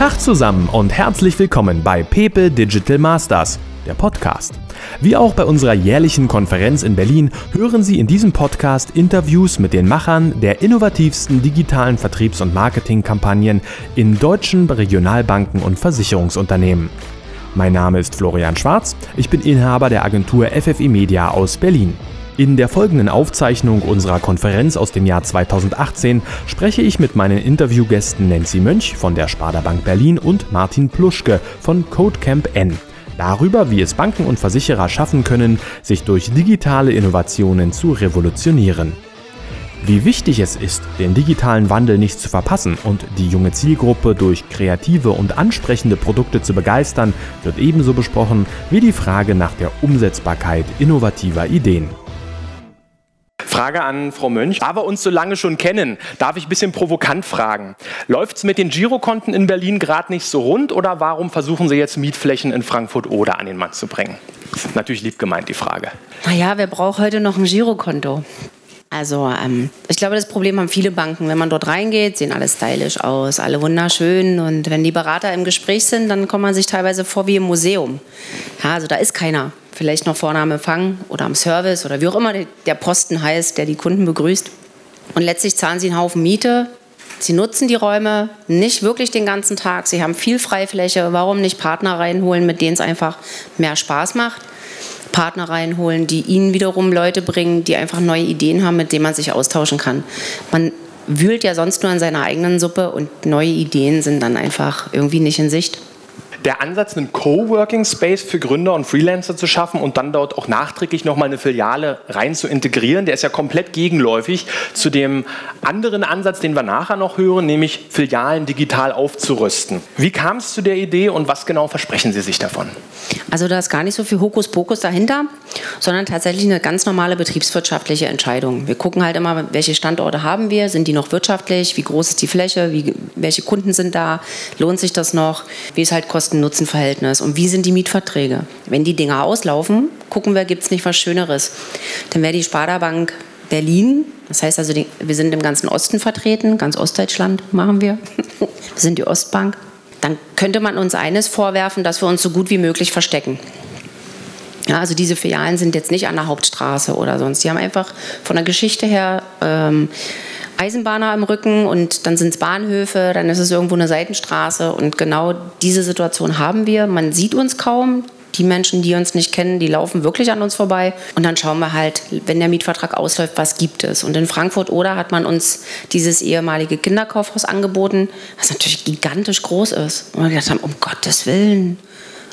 Tag zusammen und herzlich willkommen bei Pepe Digital Masters, der Podcast. Wie auch bei unserer jährlichen Konferenz in Berlin hören Sie in diesem Podcast Interviews mit den Machern der innovativsten digitalen Vertriebs- und Marketingkampagnen in deutschen Regionalbanken und Versicherungsunternehmen. Mein Name ist Florian Schwarz, ich bin Inhaber der Agentur FFI Media aus Berlin. In der folgenden Aufzeichnung unserer Konferenz aus dem Jahr 2018 spreche ich mit meinen Interviewgästen Nancy Mönch von der Sparda Bank Berlin und Martin Pluschke von Codecamp N darüber, wie es Banken und Versicherer schaffen können, sich durch digitale Innovationen zu revolutionieren. Wie wichtig es ist, den digitalen Wandel nicht zu verpassen und die junge Zielgruppe durch kreative und ansprechende Produkte zu begeistern, wird ebenso besprochen wie die Frage nach der Umsetzbarkeit innovativer Ideen. Frage an Frau Mönch. Da wir uns so lange schon kennen, darf ich ein bisschen provokant fragen. Läuft es mit den Girokonten in Berlin gerade nicht so rund oder warum versuchen Sie jetzt Mietflächen in Frankfurt oder an den Mann zu bringen? Natürlich lieb gemeint die Frage. Naja, wer braucht heute noch ein Girokonto? Also ähm, ich glaube, das Problem haben viele Banken. Wenn man dort reingeht, sehen alle stylisch aus, alle wunderschön. Und wenn die Berater im Gespräch sind, dann kommt man sich teilweise vor wie im Museum. Ja, also da ist keiner vielleicht noch vorne am Empfang oder am Service oder wie auch immer der Posten heißt, der die Kunden begrüßt. Und letztlich zahlen sie einen Haufen Miete. Sie nutzen die Räume nicht wirklich den ganzen Tag. Sie haben viel Freifläche. Warum nicht Partner reinholen, mit denen es einfach mehr Spaß macht? Partner reinholen, die ihnen wiederum Leute bringen, die einfach neue Ideen haben, mit denen man sich austauschen kann. Man wühlt ja sonst nur in seiner eigenen Suppe und neue Ideen sind dann einfach irgendwie nicht in Sicht der Ansatz, einen Coworking Space für Gründer und Freelancer zu schaffen und dann dort auch nachträglich nochmal eine Filiale rein zu integrieren, der ist ja komplett gegenläufig zu dem anderen Ansatz, den wir nachher noch hören, nämlich Filialen digital aufzurüsten. Wie kam es zu der Idee und was genau versprechen Sie sich davon? Also da ist gar nicht so viel Hokuspokus dahinter, sondern tatsächlich eine ganz normale betriebswirtschaftliche Entscheidung. Wir gucken halt immer, welche Standorte haben wir, sind die noch wirtschaftlich, wie groß ist die Fläche, wie, welche Kunden sind da, lohnt sich das noch, wie ist halt Kosten-Nutzen-Verhältnis und wie sind die Mietverträge. Wenn die Dinger auslaufen, gucken wir, gibt es nicht was Schöneres. Dann wäre die Sparda Bank Berlin, das heißt also, die, wir sind im ganzen Osten vertreten, ganz Ostdeutschland machen wir. wir sind die Ostbank dann könnte man uns eines vorwerfen, dass wir uns so gut wie möglich verstecken. Ja, also diese Filialen sind jetzt nicht an der Hauptstraße oder sonst. Die haben einfach von der Geschichte her ähm, Eisenbahner im Rücken und dann sind es Bahnhöfe, dann ist es irgendwo eine Seitenstraße und genau diese Situation haben wir. Man sieht uns kaum, die Menschen, die uns nicht kennen, die laufen wirklich an uns vorbei. Und dann schauen wir halt, wenn der Mietvertrag ausläuft, was gibt es. Und in Frankfurt oder hat man uns dieses ehemalige Kinderkaufhaus angeboten, was natürlich gigantisch groß ist. Und wir gedacht haben, um Gottes Willen.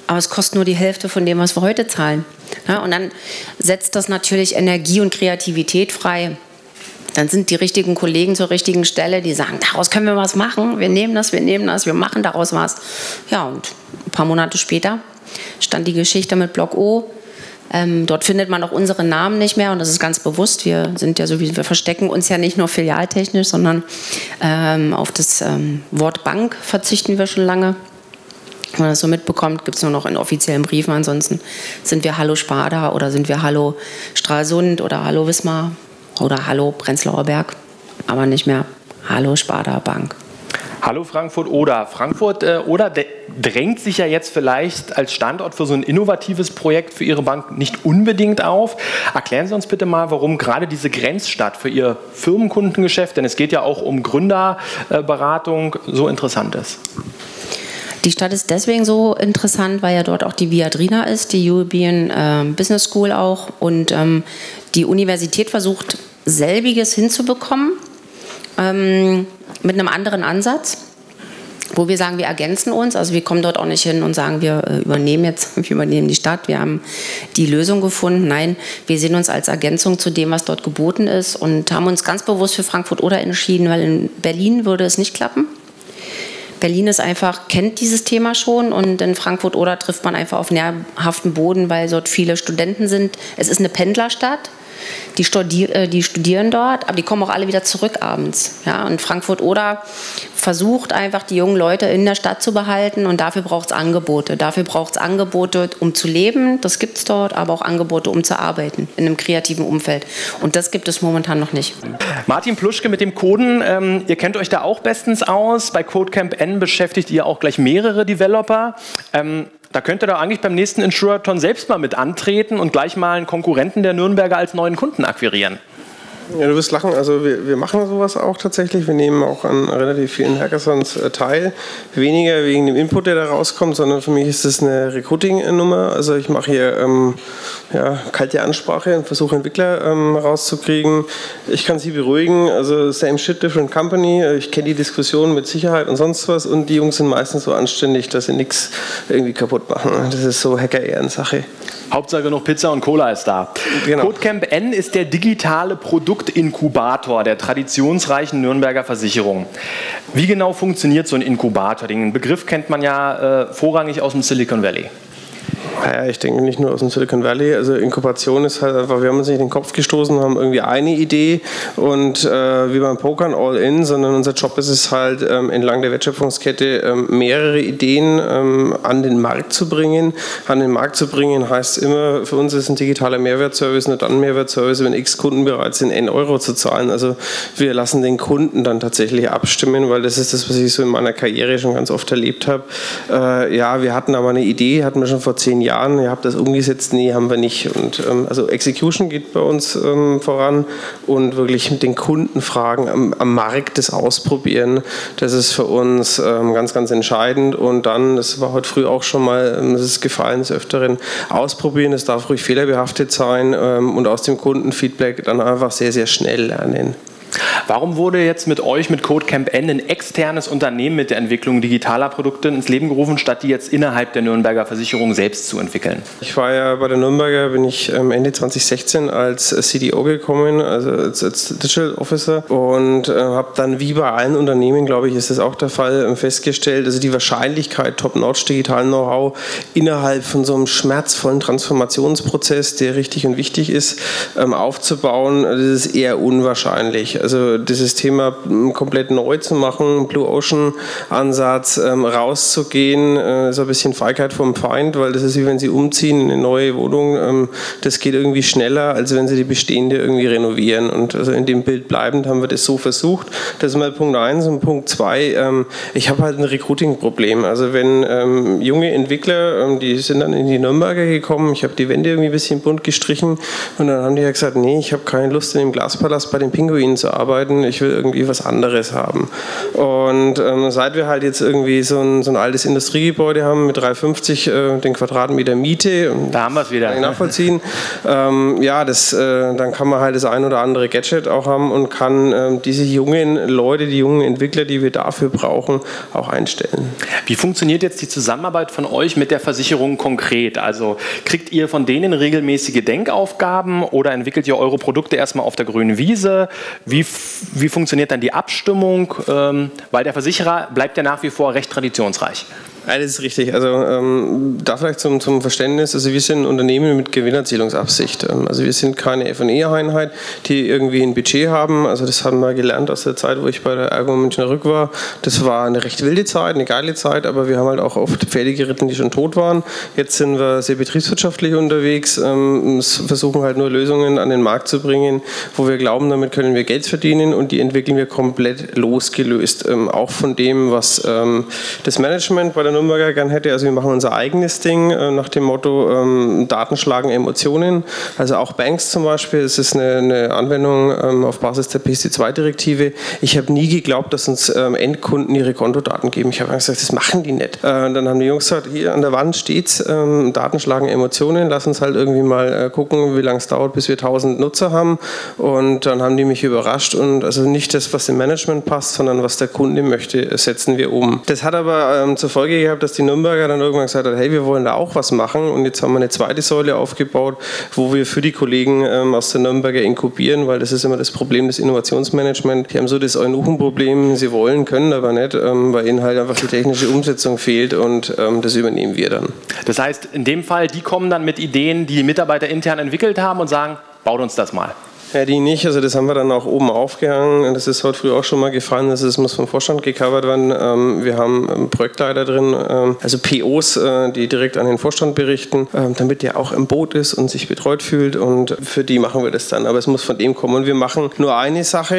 Aber es kostet nur die Hälfte von dem, was wir heute zahlen. Ja, und dann setzt das natürlich Energie und Kreativität frei dann sind die richtigen Kollegen zur richtigen Stelle, die sagen, daraus können wir was machen, wir nehmen das, wir nehmen das, wir machen daraus was. Ja, und ein paar Monate später stand die Geschichte mit Block O. Ähm, dort findet man auch unsere Namen nicht mehr und das ist ganz bewusst. Wir sind ja so wie wir verstecken uns ja nicht nur filialtechnisch, sondern ähm, auf das ähm, Wort Bank verzichten wir schon lange. Wenn man das so mitbekommt, gibt es nur noch in offiziellen Briefen. Ansonsten sind wir Hallo Sparda oder sind wir Hallo Stralsund oder Hallo Wismar oder Hallo Prenzlauer Berg, aber nicht mehr Hallo Sparda Bank. Hallo Frankfurt oder Frankfurt äh, oder drängt sich ja jetzt vielleicht als Standort für so ein innovatives Projekt für Ihre Bank nicht unbedingt auf. Erklären Sie uns bitte mal, warum gerade diese Grenzstadt für Ihr Firmenkundengeschäft, denn es geht ja auch um Gründerberatung, so interessant ist. Die Stadt ist deswegen so interessant, weil ja dort auch die Viadrina ist, die European äh, Business School auch. Und ähm, die Universität versucht, selbiges hinzubekommen ähm, mit einem anderen Ansatz wo wir sagen, wir ergänzen uns. Also wir kommen dort auch nicht hin und sagen, wir äh, übernehmen jetzt, wir übernehmen die Stadt, wir haben die Lösung gefunden. Nein, wir sehen uns als Ergänzung zu dem, was dort geboten ist und haben uns ganz bewusst für Frankfurt oder entschieden, weil in Berlin würde es nicht klappen. Berlin ist einfach, kennt dieses Thema schon und in Frankfurt oder trifft man einfach auf nährhaften Boden, weil dort viele Studenten sind. Es ist eine Pendlerstadt. Die, studi äh, die studieren dort, aber die kommen auch alle wieder zurück abends. Ja? Und Frankfurt oder versucht einfach die jungen Leute in der Stadt zu behalten und dafür braucht es Angebote. Dafür braucht es Angebote, um zu leben, das gibt es dort, aber auch Angebote, um zu arbeiten in einem kreativen Umfeld. Und das gibt es momentan noch nicht. Martin Pluschke mit dem Coden, ähm, ihr kennt euch da auch bestens aus. Bei Codecamp N beschäftigt ihr auch gleich mehrere Developer. Ähm, da könnt ihr doch eigentlich beim nächsten Insurathon selbst mal mit antreten und gleich mal einen Konkurrenten der Nürnberger als neuen Kunden akquirieren. Ja, du wirst lachen. Also wir, wir machen sowas auch tatsächlich. Wir nehmen auch an relativ vielen Hackathons äh, teil. Weniger wegen dem Input, der da rauskommt, sondern für mich ist das eine Recruiting-Nummer. Also ich mache hier ähm, ja, kalte Ansprache und versuche Entwickler ähm, rauszukriegen. Ich kann sie beruhigen. Also same shit, different company. Ich kenne die Diskussion mit Sicherheit und sonst was. Und die Jungs sind meistens so anständig, dass sie nichts irgendwie kaputt machen. Das ist so Hacker-Ehrensache. Hauptsache noch Pizza und Cola ist da. Genau. Codecamp N ist der digitale Produktinkubator der traditionsreichen Nürnberger Versicherung. Wie genau funktioniert so ein Inkubator? Den Begriff kennt man ja äh, vorrangig aus dem Silicon Valley. Naja, ich denke nicht nur aus dem Silicon Valley. Also Inkubation ist halt einfach, wir haben uns nicht in den Kopf gestoßen, haben irgendwie eine Idee und äh, wie beim Pokern all in, sondern unser Job ist es halt ähm, entlang der Wertschöpfungskette ähm, mehrere Ideen ähm, an den Markt zu bringen. An den Markt zu bringen heißt immer, für uns ist ein digitaler Mehrwertservice nur dann Mehrwertservice, wenn x Kunden bereit sind, N Euro zu zahlen. Also wir lassen den Kunden dann tatsächlich abstimmen, weil das ist das, was ich so in meiner Karriere schon ganz oft erlebt habe. Äh, ja, wir hatten aber eine Idee, hatten wir schon vor zehn Jahren Jahren, ihr habt das umgesetzt, nee, haben wir nicht. Und ähm, also Execution geht bei uns ähm, voran und wirklich mit den Kundenfragen am, am, Markt das Ausprobieren, das ist für uns ähm, ganz, ganz entscheidend. Und dann, das war heute früh auch schon mal, ähm, das ist gefallen des Öfteren, ausprobieren, es darf ruhig fehlerbehaftet sein ähm, und aus dem Kundenfeedback dann einfach sehr, sehr schnell lernen. Warum wurde jetzt mit euch, mit Codecamp N, ein externes Unternehmen mit der Entwicklung digitaler Produkte ins Leben gerufen, statt die jetzt innerhalb der Nürnberger Versicherung selbst zu entwickeln? Ich war ja bei der Nürnberger, bin ich ähm, Ende 2016 als CDO gekommen, also als, als Digital Officer und äh, habe dann wie bei allen Unternehmen, glaube ich, ist das auch der Fall, ähm, festgestellt, also die Wahrscheinlichkeit, top-notch digitalen Know-how innerhalb von so einem schmerzvollen Transformationsprozess, der richtig und wichtig ist, ähm, aufzubauen, das ist eher unwahrscheinlich. Also dieses Thema komplett neu zu machen, Blue Ocean Ansatz, ähm, rauszugehen, äh, ist ein bisschen Feigheit vom Feind, weil das ist wie wenn Sie umziehen in eine neue Wohnung. Ähm, das geht irgendwie schneller, als wenn Sie die bestehende irgendwie renovieren. Und also in dem Bild bleibend haben wir das so versucht. Das ist mal Punkt eins und Punkt zwei. Ähm, ich habe halt ein Recruiting-Problem. Also wenn ähm, junge Entwickler, ähm, die sind dann in die Nürnberger gekommen, ich habe die Wände irgendwie ein bisschen bunt gestrichen und dann haben die ja gesagt, nee, ich habe keine Lust in dem Glaspalast bei den Pinguinen zu arbeiten, ich will irgendwie was anderes haben. Und ähm, seit wir halt jetzt irgendwie so ein, so ein altes Industriegebäude haben mit 350 äh, den Quadratmeter Miete, da haben wir es wieder. Nachvollziehen. ähm, ja, das, äh, dann kann man halt das ein oder andere Gadget auch haben und kann äh, diese jungen Leute, die jungen Entwickler, die wir dafür brauchen, auch einstellen. Wie funktioniert jetzt die Zusammenarbeit von euch mit der Versicherung konkret? Also kriegt ihr von denen regelmäßige Denkaufgaben oder entwickelt ihr eure Produkte erstmal auf der grünen Wiese? Wie wie funktioniert dann die Abstimmung? Ähm, weil der Versicherer bleibt ja nach wie vor recht traditionsreich. Ja, das ist richtig. Also ähm, da vielleicht zum, zum Verständnis, also wir sind Unternehmen mit Gewinnerzielungsabsicht. Ähm, also wir sind keine F&E-Einheit, die irgendwie ein Budget haben. Also das haben wir gelernt aus der Zeit, wo ich bei der Ergo Münchner Rück war. Das war eine recht wilde Zeit, eine geile Zeit, aber wir haben halt auch oft Pferde geritten, die schon tot waren. Jetzt sind wir sehr betriebswirtschaftlich unterwegs, ähm, versuchen halt nur Lösungen an den Markt zu bringen, wo wir glauben, damit können wir Geld verdienen und die entwickeln wir komplett losgelöst. Ähm, auch von dem, was ähm, das Management bei der Nürnberger gern hätte. Also wir machen unser eigenes Ding äh, nach dem Motto ähm, Daten schlagen Emotionen. Also auch Banks zum Beispiel, es ist eine, eine Anwendung ähm, auf Basis der PSD2-Direktive. Ich habe nie geglaubt, dass uns ähm, Endkunden ihre Kontodaten geben. Ich habe gesagt, das machen die nicht. Äh, dann haben die Jungs gesagt, hier an der Wand steht's, ähm, Daten schlagen Emotionen, lass uns halt irgendwie mal äh, gucken, wie lange es dauert, bis wir 1000 Nutzer haben. Und dann haben die mich überrascht und also nicht das, was im Management passt, sondern was der Kunde möchte, setzen wir um. Das hat aber ähm, zur Folge gehabt, dass die Nürnberger dann irgendwann gesagt hat, hey, wir wollen da auch was machen und jetzt haben wir eine zweite Säule aufgebaut, wo wir für die Kollegen ähm, aus der Nürnberger inkubieren, weil das ist immer das Problem des Innovationsmanagements. Die haben so das Eunuchenproblem, sie wollen, können aber nicht, ähm, weil ihnen halt einfach die technische Umsetzung fehlt und ähm, das übernehmen wir dann. Das heißt, in dem Fall, die kommen dann mit Ideen, die Mitarbeiter intern entwickelt haben und sagen, baut uns das mal. Ja, die nicht. Also das haben wir dann auch oben aufgehangen. Das ist heute früh auch schon mal gefallen. Das muss vom Vorstand gecovert werden. Ähm, wir haben Projektleiter drin, ähm, also POs, äh, die direkt an den Vorstand berichten, ähm, damit der auch im Boot ist und sich betreut fühlt. Und für die machen wir das dann. Aber es muss von dem kommen. Und wir machen nur eine Sache.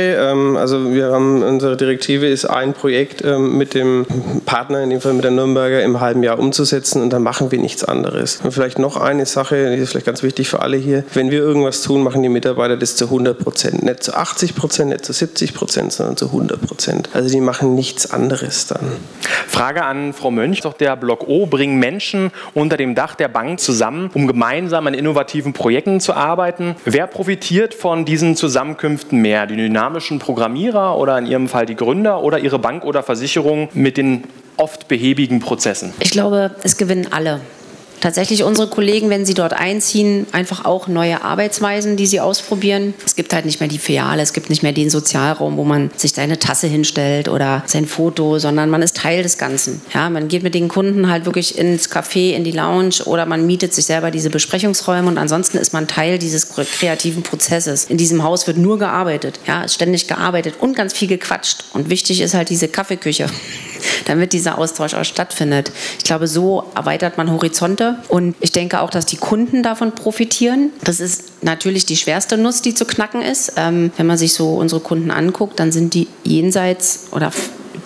Also wir haben, unsere Direktive ist ein Projekt mit dem Partner, in dem Fall mit der Nürnberger, im halben Jahr umzusetzen. Und dann machen wir nichts anderes. Und vielleicht noch eine Sache, die ist vielleicht ganz wichtig für alle hier. Wenn wir irgendwas tun, machen die Mitarbeiter das zu 100 Prozent. Nicht zu 80 Prozent, nicht zu 70 Prozent, sondern zu 100 Prozent. Also die machen nichts anderes dann. Frage an Frau Mönch. Doch der Block O bringen Menschen unter dem Dach der Bank zusammen, um gemeinsam an innovativen Projekten zu arbeiten. Wer profitiert von diesen Zusammenkünften mehr? Die dynamischen Programmierer oder in Ihrem Fall die Gründer oder Ihre Bank oder Versicherung mit den oft behäbigen Prozessen? Ich glaube, es gewinnen alle tatsächlich unsere Kollegen, wenn sie dort einziehen, einfach auch neue Arbeitsweisen, die sie ausprobieren. Es gibt halt nicht mehr die Filiale, es gibt nicht mehr den Sozialraum, wo man sich seine Tasse hinstellt oder sein Foto, sondern man ist Teil des Ganzen. Ja, man geht mit den Kunden halt wirklich ins Café, in die Lounge oder man mietet sich selber diese Besprechungsräume und ansonsten ist man Teil dieses kreativen Prozesses. In diesem Haus wird nur gearbeitet, ja, ständig gearbeitet und ganz viel gequatscht. Und wichtig ist halt diese Kaffeeküche, damit dieser Austausch auch stattfindet. Ich glaube, so erweitert man Horizonte und ich denke auch, dass die Kunden davon profitieren. Das ist natürlich die schwerste Nuss, die zu knacken ist. Ähm, wenn man sich so unsere Kunden anguckt, dann sind die jenseits oder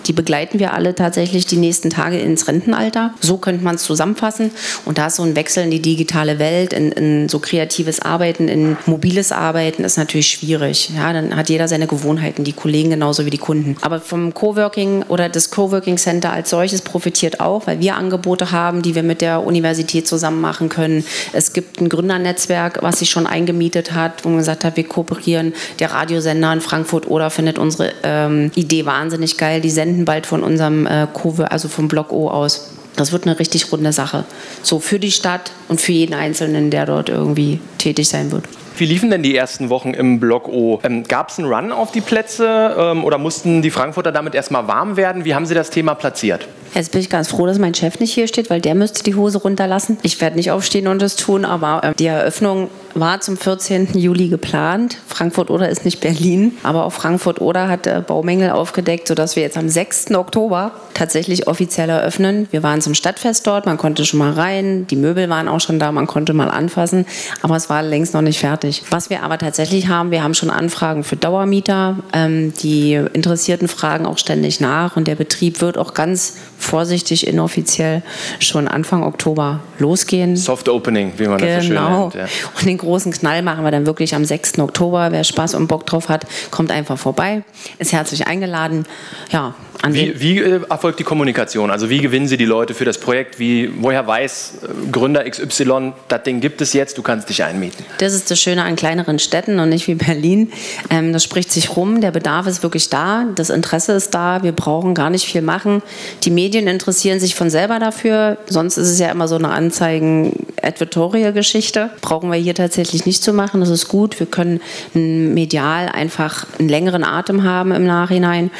die begleiten wir alle tatsächlich die nächsten Tage ins Rentenalter. So könnte man es zusammenfassen. Und da ist so ein Wechsel in die digitale Welt, in, in, so kreatives Arbeiten, in mobiles Arbeiten, ist natürlich schwierig. Ja, dann hat jeder seine Gewohnheiten, die Kollegen genauso wie die Kunden. Aber vom Coworking oder das Coworking Center als solches profitiert auch, weil wir Angebote haben, die wir mit der Universität zusammen machen können. Es gibt ein Gründernetzwerk, was sich schon eingemietet hat, wo man gesagt hat, wir kooperieren. Der Radiosender in Frankfurt oder findet unsere ähm, Idee wahnsinnig geil. Die senden senden bald von unserem äh, Kurve, also vom Block O aus. Das wird eine richtig runde Sache. So für die Stadt und für jeden Einzelnen, der dort irgendwie tätig sein wird. Wie liefen denn die ersten Wochen im Block O? Ähm, Gab es einen Run auf die Plätze ähm, oder mussten die Frankfurter damit erstmal warm werden? Wie haben Sie das Thema platziert? Jetzt bin ich ganz froh, dass mein Chef nicht hier steht, weil der müsste die Hose runterlassen. Ich werde nicht aufstehen und das tun, aber äh, die Eröffnung war zum 14. Juli geplant. Frankfurt-Oder ist nicht Berlin, aber auch Frankfurt-Oder hat äh, Baumängel aufgedeckt, sodass wir jetzt am 6. Oktober tatsächlich offiziell eröffnen. Wir waren zum Stadtfest dort, man konnte schon mal rein, die Möbel waren auch schon da, man konnte mal anfassen, aber es war längst noch nicht fertig. Was wir aber tatsächlich haben, wir haben schon Anfragen für Dauermieter. Ähm, die Interessierten fragen auch ständig nach und der Betrieb wird auch ganz vorsichtig inoffiziell schon Anfang Oktober losgehen. Soft Opening, wie man genau. das so schön genau. nennt. Ja. Und den großen Knall machen wir dann wirklich am 6. Oktober. Wer Spaß und Bock drauf hat, kommt einfach vorbei, ist herzlich eingeladen. Ja, wie, wie äh, erfolgt die Kommunikation? Also wie gewinnen Sie die Leute für das Projekt? Wie, woher weiß äh, Gründer XY, das Ding gibt es jetzt, du kannst dich einmieten? Das ist das Schöne an kleineren Städten und nicht wie Berlin. Ähm, das spricht sich rum, der Bedarf ist wirklich da, das Interesse ist da, wir brauchen gar nicht viel machen. Die Medien interessieren sich von selber dafür, sonst ist es ja immer so eine Anzeigen-Advertorial-Geschichte. Brauchen wir hier tatsächlich nicht zu machen, das ist gut. Wir können medial einfach einen längeren Atem haben im Nachhinein.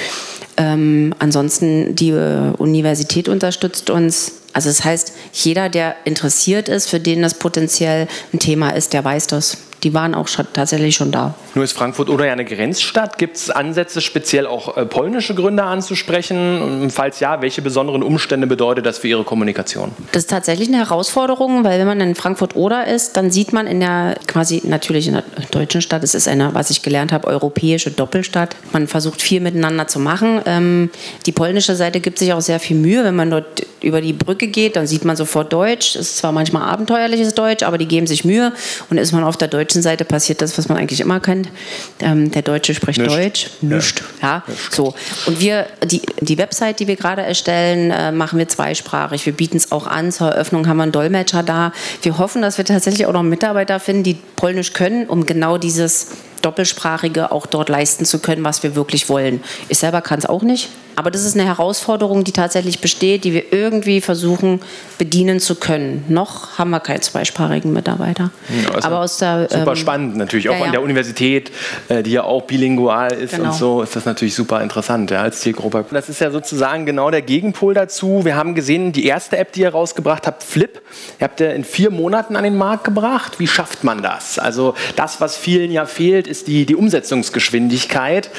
Ähm, ansonsten die äh, Universität unterstützt uns. Also das heißt, jeder, der interessiert ist, für den das potenziell ein Thema ist, der weiß das die waren auch schon, tatsächlich schon da. Nur ist Frankfurt oder ja eine Grenzstadt. Gibt es Ansätze, speziell auch äh, polnische Gründer anzusprechen? Und falls ja, welche besonderen Umstände bedeutet das für Ihre Kommunikation? Das ist tatsächlich eine Herausforderung, weil wenn man in Frankfurt-Oder ist, dann sieht man in der quasi natürlich in der deutschen Stadt, es ist eine, was ich gelernt habe, europäische Doppelstadt. Man versucht viel miteinander zu machen. Ähm, die polnische Seite gibt sich auch sehr viel Mühe. Wenn man dort über die Brücke geht, dann sieht man sofort Deutsch. Es ist zwar manchmal abenteuerliches Deutsch, aber die geben sich Mühe. Und ist man auf der deutschen Seite, passiert das, was man eigentlich immer kennt. Ähm, der Deutsche spricht Nicht. Deutsch. Nicht. Ja. ja. So. Und wir, die, die Website, die wir gerade erstellen, äh, machen wir zweisprachig. Wir bieten es auch an. Zur Eröffnung haben wir einen Dolmetscher da. Wir hoffen, dass wir tatsächlich auch noch Mitarbeiter finden, die Polnisch können, um genau dieses Doppelsprachige auch dort leisten zu können, was wir wirklich wollen. Ich selber kann es auch nicht. Aber das ist eine Herausforderung, die tatsächlich besteht, die wir irgendwie versuchen bedienen zu können. Noch haben wir keinen zweisprachigen Mitarbeiter. Ja, also Aber aus der, super ähm, spannend natürlich, auch ja, ja. an der Universität, äh, die ja auch bilingual ist genau. und so, ist das natürlich super interessant ja, als Zielgruppe. Das ist ja sozusagen genau der Gegenpol dazu. Wir haben gesehen, die erste App, die ihr rausgebracht habt, Flip, ihr habt ihr in vier Monaten an den Markt gebracht. Wie schafft man das? Also das, was vielen ja fehlt, ist die, die Umsetzungsgeschwindigkeit.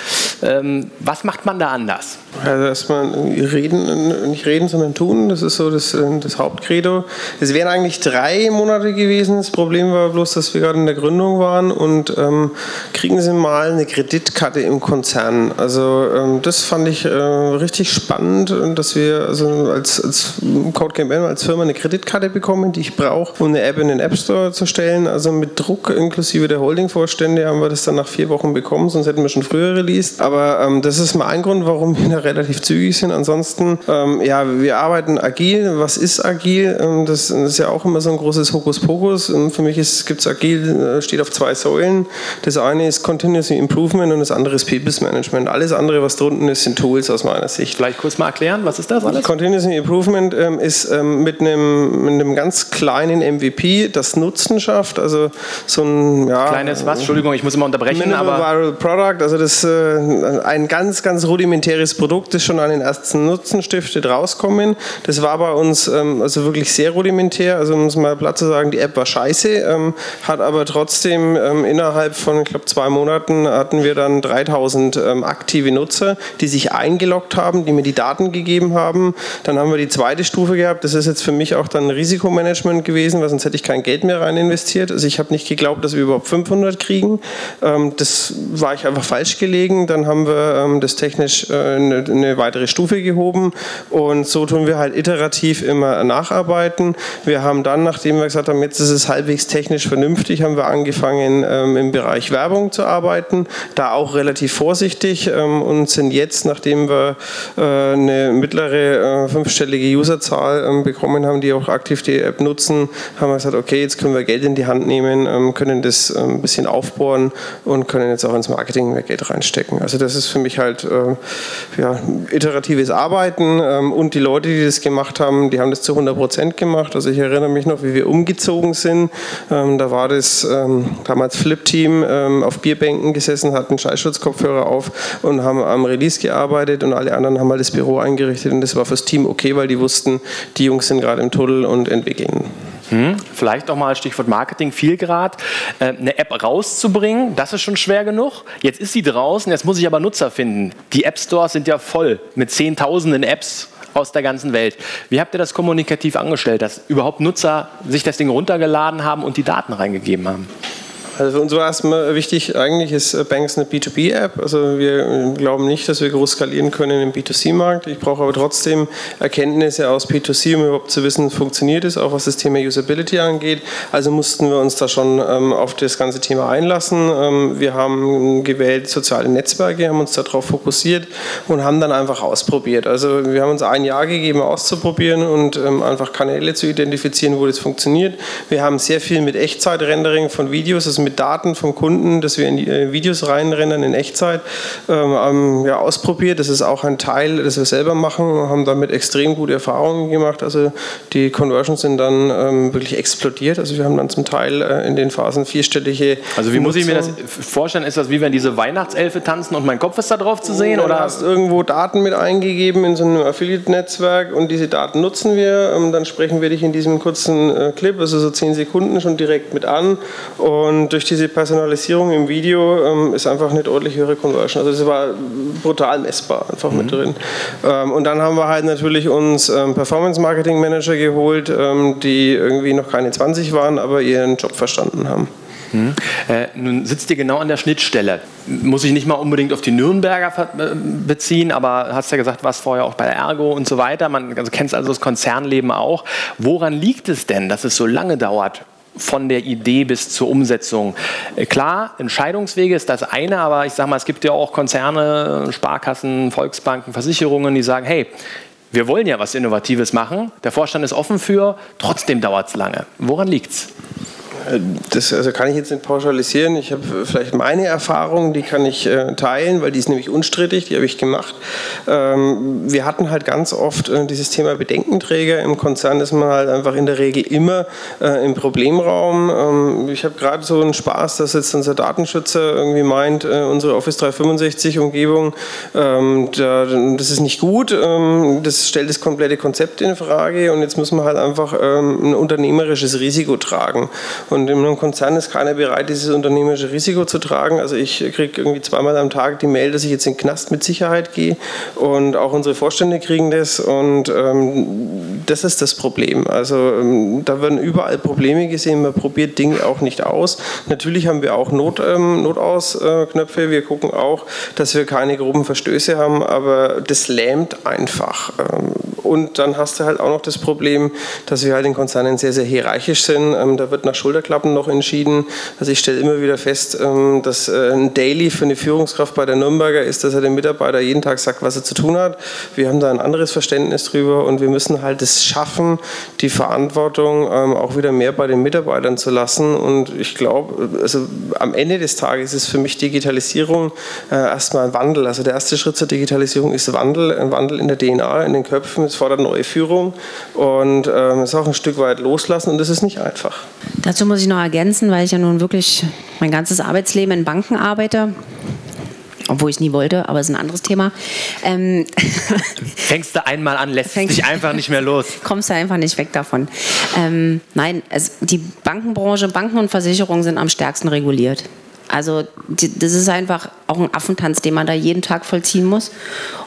Ähm, was macht man da anders? Also erstmal reden, nicht reden, sondern tun. Das ist so das, das Hauptcredo. Es wären eigentlich drei Monate gewesen. Das Problem war bloß, dass wir gerade in der Gründung waren und ähm, kriegen Sie mal eine Kreditkarte im Konzern. Also ähm, das fand ich äh, richtig spannend, dass wir also als, als CodeGamM als Firma eine Kreditkarte bekommen, die ich brauche, um eine App in den App Store zu stellen. Also mit Druck inklusive der Holding-Vorstände haben wir das dann nach vier Wochen bekommen, sonst hätten wir schon früher released. Aber ähm, das ist mal ein Grund, warum wir da relativ zügig sind. Ansonsten, ähm, ja, wir arbeiten agil. Was ist agil? Ähm, das, das, ist ja auch immer so ein großes Hokuspokus. Und für mich gibt es agil, äh, steht auf zwei Säulen. Das eine ist Continuous Improvement und das andere ist People's Management. Alles andere, was drunten ist, sind Tools aus meiner Sicht. Vielleicht kurz mal erklären, was ist das alles? Continuous Improvement ähm, ist ähm, mit, einem, mit einem ganz kleinen MVP das Nutzen schafft. Also so ein ja, kleines was? Entschuldigung, ich muss immer unterbrechen. Minimal aber Viral Product, also das äh, ein ganz ganz rudimentäres Produkt, das schon an den ersten Nutzen stiftet, rauskommen. Das war bei uns ähm, also wirklich sehr rudimentär. Also um es mal platt zu sagen, die App war scheiße, ähm, hat aber trotzdem ähm, innerhalb von ich glaube zwei Monaten hatten wir dann 3000 ähm, aktive Nutzer, die sich eingeloggt haben, die mir die Daten gegeben haben. Dann haben wir die zweite Stufe gehabt. Das ist jetzt für mich auch dann Risikomanagement gewesen, weil sonst hätte ich kein Geld mehr rein investiert. Also ich habe nicht geglaubt, dass wir überhaupt 500 kriegen. Ähm, das war ich einfach falsch gelegen. Dann haben wir ähm, das technisch äh, eine weitere Stufe gehoben und so tun wir halt iterativ immer nacharbeiten. Wir haben dann, nachdem wir gesagt haben, jetzt ist es halbwegs technisch vernünftig, haben wir angefangen ähm, im Bereich Werbung zu arbeiten, da auch relativ vorsichtig und sind jetzt, nachdem wir äh, eine mittlere äh, fünfstellige Userzahl bekommen haben, die auch aktiv die App nutzen, haben wir gesagt, okay, jetzt können wir Geld in die Hand nehmen, können das ein bisschen aufbohren und können jetzt auch ins Marketing mehr Geld reinstecken. Also das ist für mich halt äh, ja, iteratives Arbeiten ähm, und die Leute, die das gemacht haben, die haben das zu 100 Prozent gemacht. Also ich erinnere mich noch, wie wir umgezogen sind. Ähm, da war das ähm, damals Flip-Team ähm, auf Bierbänken gesessen, hatten Schallschutzkopfhörer auf und haben am Release gearbeitet und alle anderen haben mal das Büro eingerichtet und das war fürs Team okay, weil die wussten, die Jungs sind gerade im Tunnel und entwickeln. Hm, vielleicht auch mal Stichwort Marketing, viel Grad. Äh, eine App rauszubringen, das ist schon schwer genug. Jetzt ist sie draußen, jetzt muss ich aber Nutzer finden. Die App Stores sind ja voll mit Zehntausenden Apps aus der ganzen Welt. Wie habt ihr das kommunikativ angestellt, dass überhaupt Nutzer sich das Ding runtergeladen haben und die Daten reingegeben haben? Also für uns war erstmal wichtig, eigentlich ist äh, Banks eine B2B-App. Also wir äh, glauben nicht, dass wir groß skalieren können im B2C-Markt. Ich brauche aber trotzdem Erkenntnisse aus B2C, um überhaupt zu wissen, funktioniert es, auch was das Thema Usability angeht. Also mussten wir uns da schon ähm, auf das ganze Thema einlassen. Ähm, wir haben gewählt soziale Netzwerke, haben uns darauf fokussiert und haben dann einfach ausprobiert. Also wir haben uns ein Jahr gegeben, auszuprobieren und ähm, einfach Kanäle zu identifizieren, wo das funktioniert. Wir haben sehr viel mit Echtzeit-Rendering von Videos, also mit Daten vom Kunden, dass wir in die äh, Videos reinrennen in Echtzeit, ähm, ja, ausprobiert. Das ist auch ein Teil, das wir selber machen, haben damit extrem gute Erfahrungen gemacht. Also die Conversions sind dann ähm, wirklich explodiert. Also wir haben dann zum Teil äh, in den Phasen vierstellige. Also wie muss ich mir das vorstellen? Ist das wie wenn diese Weihnachtselfe tanzen und mein Kopf ist da drauf zu sehen? Oder, oder hast irgendwo Daten mit eingegeben in so einem Affiliate-Netzwerk und diese Daten nutzen wir. Ähm, dann sprechen wir dich in diesem kurzen äh, Clip, also so zehn Sekunden schon direkt mit an und durch diese Personalisierung im Video ähm, ist einfach eine deutlich höhere Conversion. Also das war brutal messbar einfach mhm. mit drin. Ähm, und dann haben wir halt natürlich uns ähm, Performance Marketing Manager geholt, ähm, die irgendwie noch keine 20 waren, aber ihren Job verstanden haben. Mhm. Äh, nun sitzt ihr genau an der Schnittstelle. Muss ich nicht mal unbedingt auf die Nürnberger äh, beziehen, aber hast ja gesagt, warst vorher auch bei Ergo und so weiter. Man also kennst also das Konzernleben auch. Woran liegt es denn, dass es so lange dauert, von der Idee bis zur Umsetzung. Äh, klar, Entscheidungswege ist das eine, aber ich sage mal, es gibt ja auch Konzerne, Sparkassen, Volksbanken, Versicherungen, die sagen, hey, wir wollen ja was Innovatives machen, der Vorstand ist offen für, trotzdem dauert es lange. Woran liegt es? Das also kann ich jetzt nicht pauschalisieren. Ich habe vielleicht meine Erfahrung, die kann ich äh, teilen, weil die ist nämlich unstrittig, die habe ich gemacht. Ähm, wir hatten halt ganz oft äh, dieses Thema Bedenkenträger. Im Konzern ist man halt einfach in der Regel immer äh, im Problemraum. Ähm, ich habe gerade so einen Spaß, dass jetzt unser Datenschützer irgendwie meint, äh, unsere Office 365 Umgebung, ähm, da, das ist nicht gut. Ähm, das stellt das komplette Konzept in Frage und jetzt müssen wir halt einfach ähm, ein unternehmerisches Risiko tragen. Und in einem Konzern ist keiner bereit, dieses unternehmerische Risiko zu tragen. Also ich kriege irgendwie zweimal am Tag die Mail, dass ich jetzt in den Knast mit Sicherheit gehe. Und auch unsere Vorstände kriegen das. Und ähm, das ist das Problem. Also ähm, da werden überall Probleme gesehen. Man probiert Dinge auch nicht aus. Natürlich haben wir auch Not, ähm, Notausknöpfe. Wir gucken auch, dass wir keine groben Verstöße haben. Aber das lähmt einfach. Ähm, und dann hast du halt auch noch das Problem, dass wir halt in Konzernen sehr, sehr hierarchisch sind. Ähm, da wird nach Schulterklappen noch entschieden. Also ich stelle immer wieder fest, ähm, dass äh, ein Daily für eine Führungskraft bei der Nürnberger ist, dass er dem Mitarbeiter jeden Tag sagt, was er zu tun hat. Wir haben da ein anderes Verständnis drüber und wir müssen halt es schaffen, die Verantwortung ähm, auch wieder mehr bei den Mitarbeitern zu lassen. Und ich glaube, also am Ende des Tages ist für mich Digitalisierung äh, erstmal ein Wandel. Also der erste Schritt zur Digitalisierung ist Wandel, ein Wandel in der DNA, in den Köpfen es fordert neue Führung und ähm, es ist auch ein Stück weit loslassen und das ist nicht einfach. Dazu muss ich noch ergänzen, weil ich ja nun wirklich mein ganzes Arbeitsleben in Banken arbeite obwohl ich es nie wollte, aber es ist ein anderes Thema. Ähm Fängst du einmal an, lässt dich einfach nicht mehr los. Kommst du einfach nicht weg davon. Ähm, nein, also die Bankenbranche, Banken und Versicherungen sind am stärksten reguliert. Also das ist einfach auch ein Affentanz, den man da jeden Tag vollziehen muss.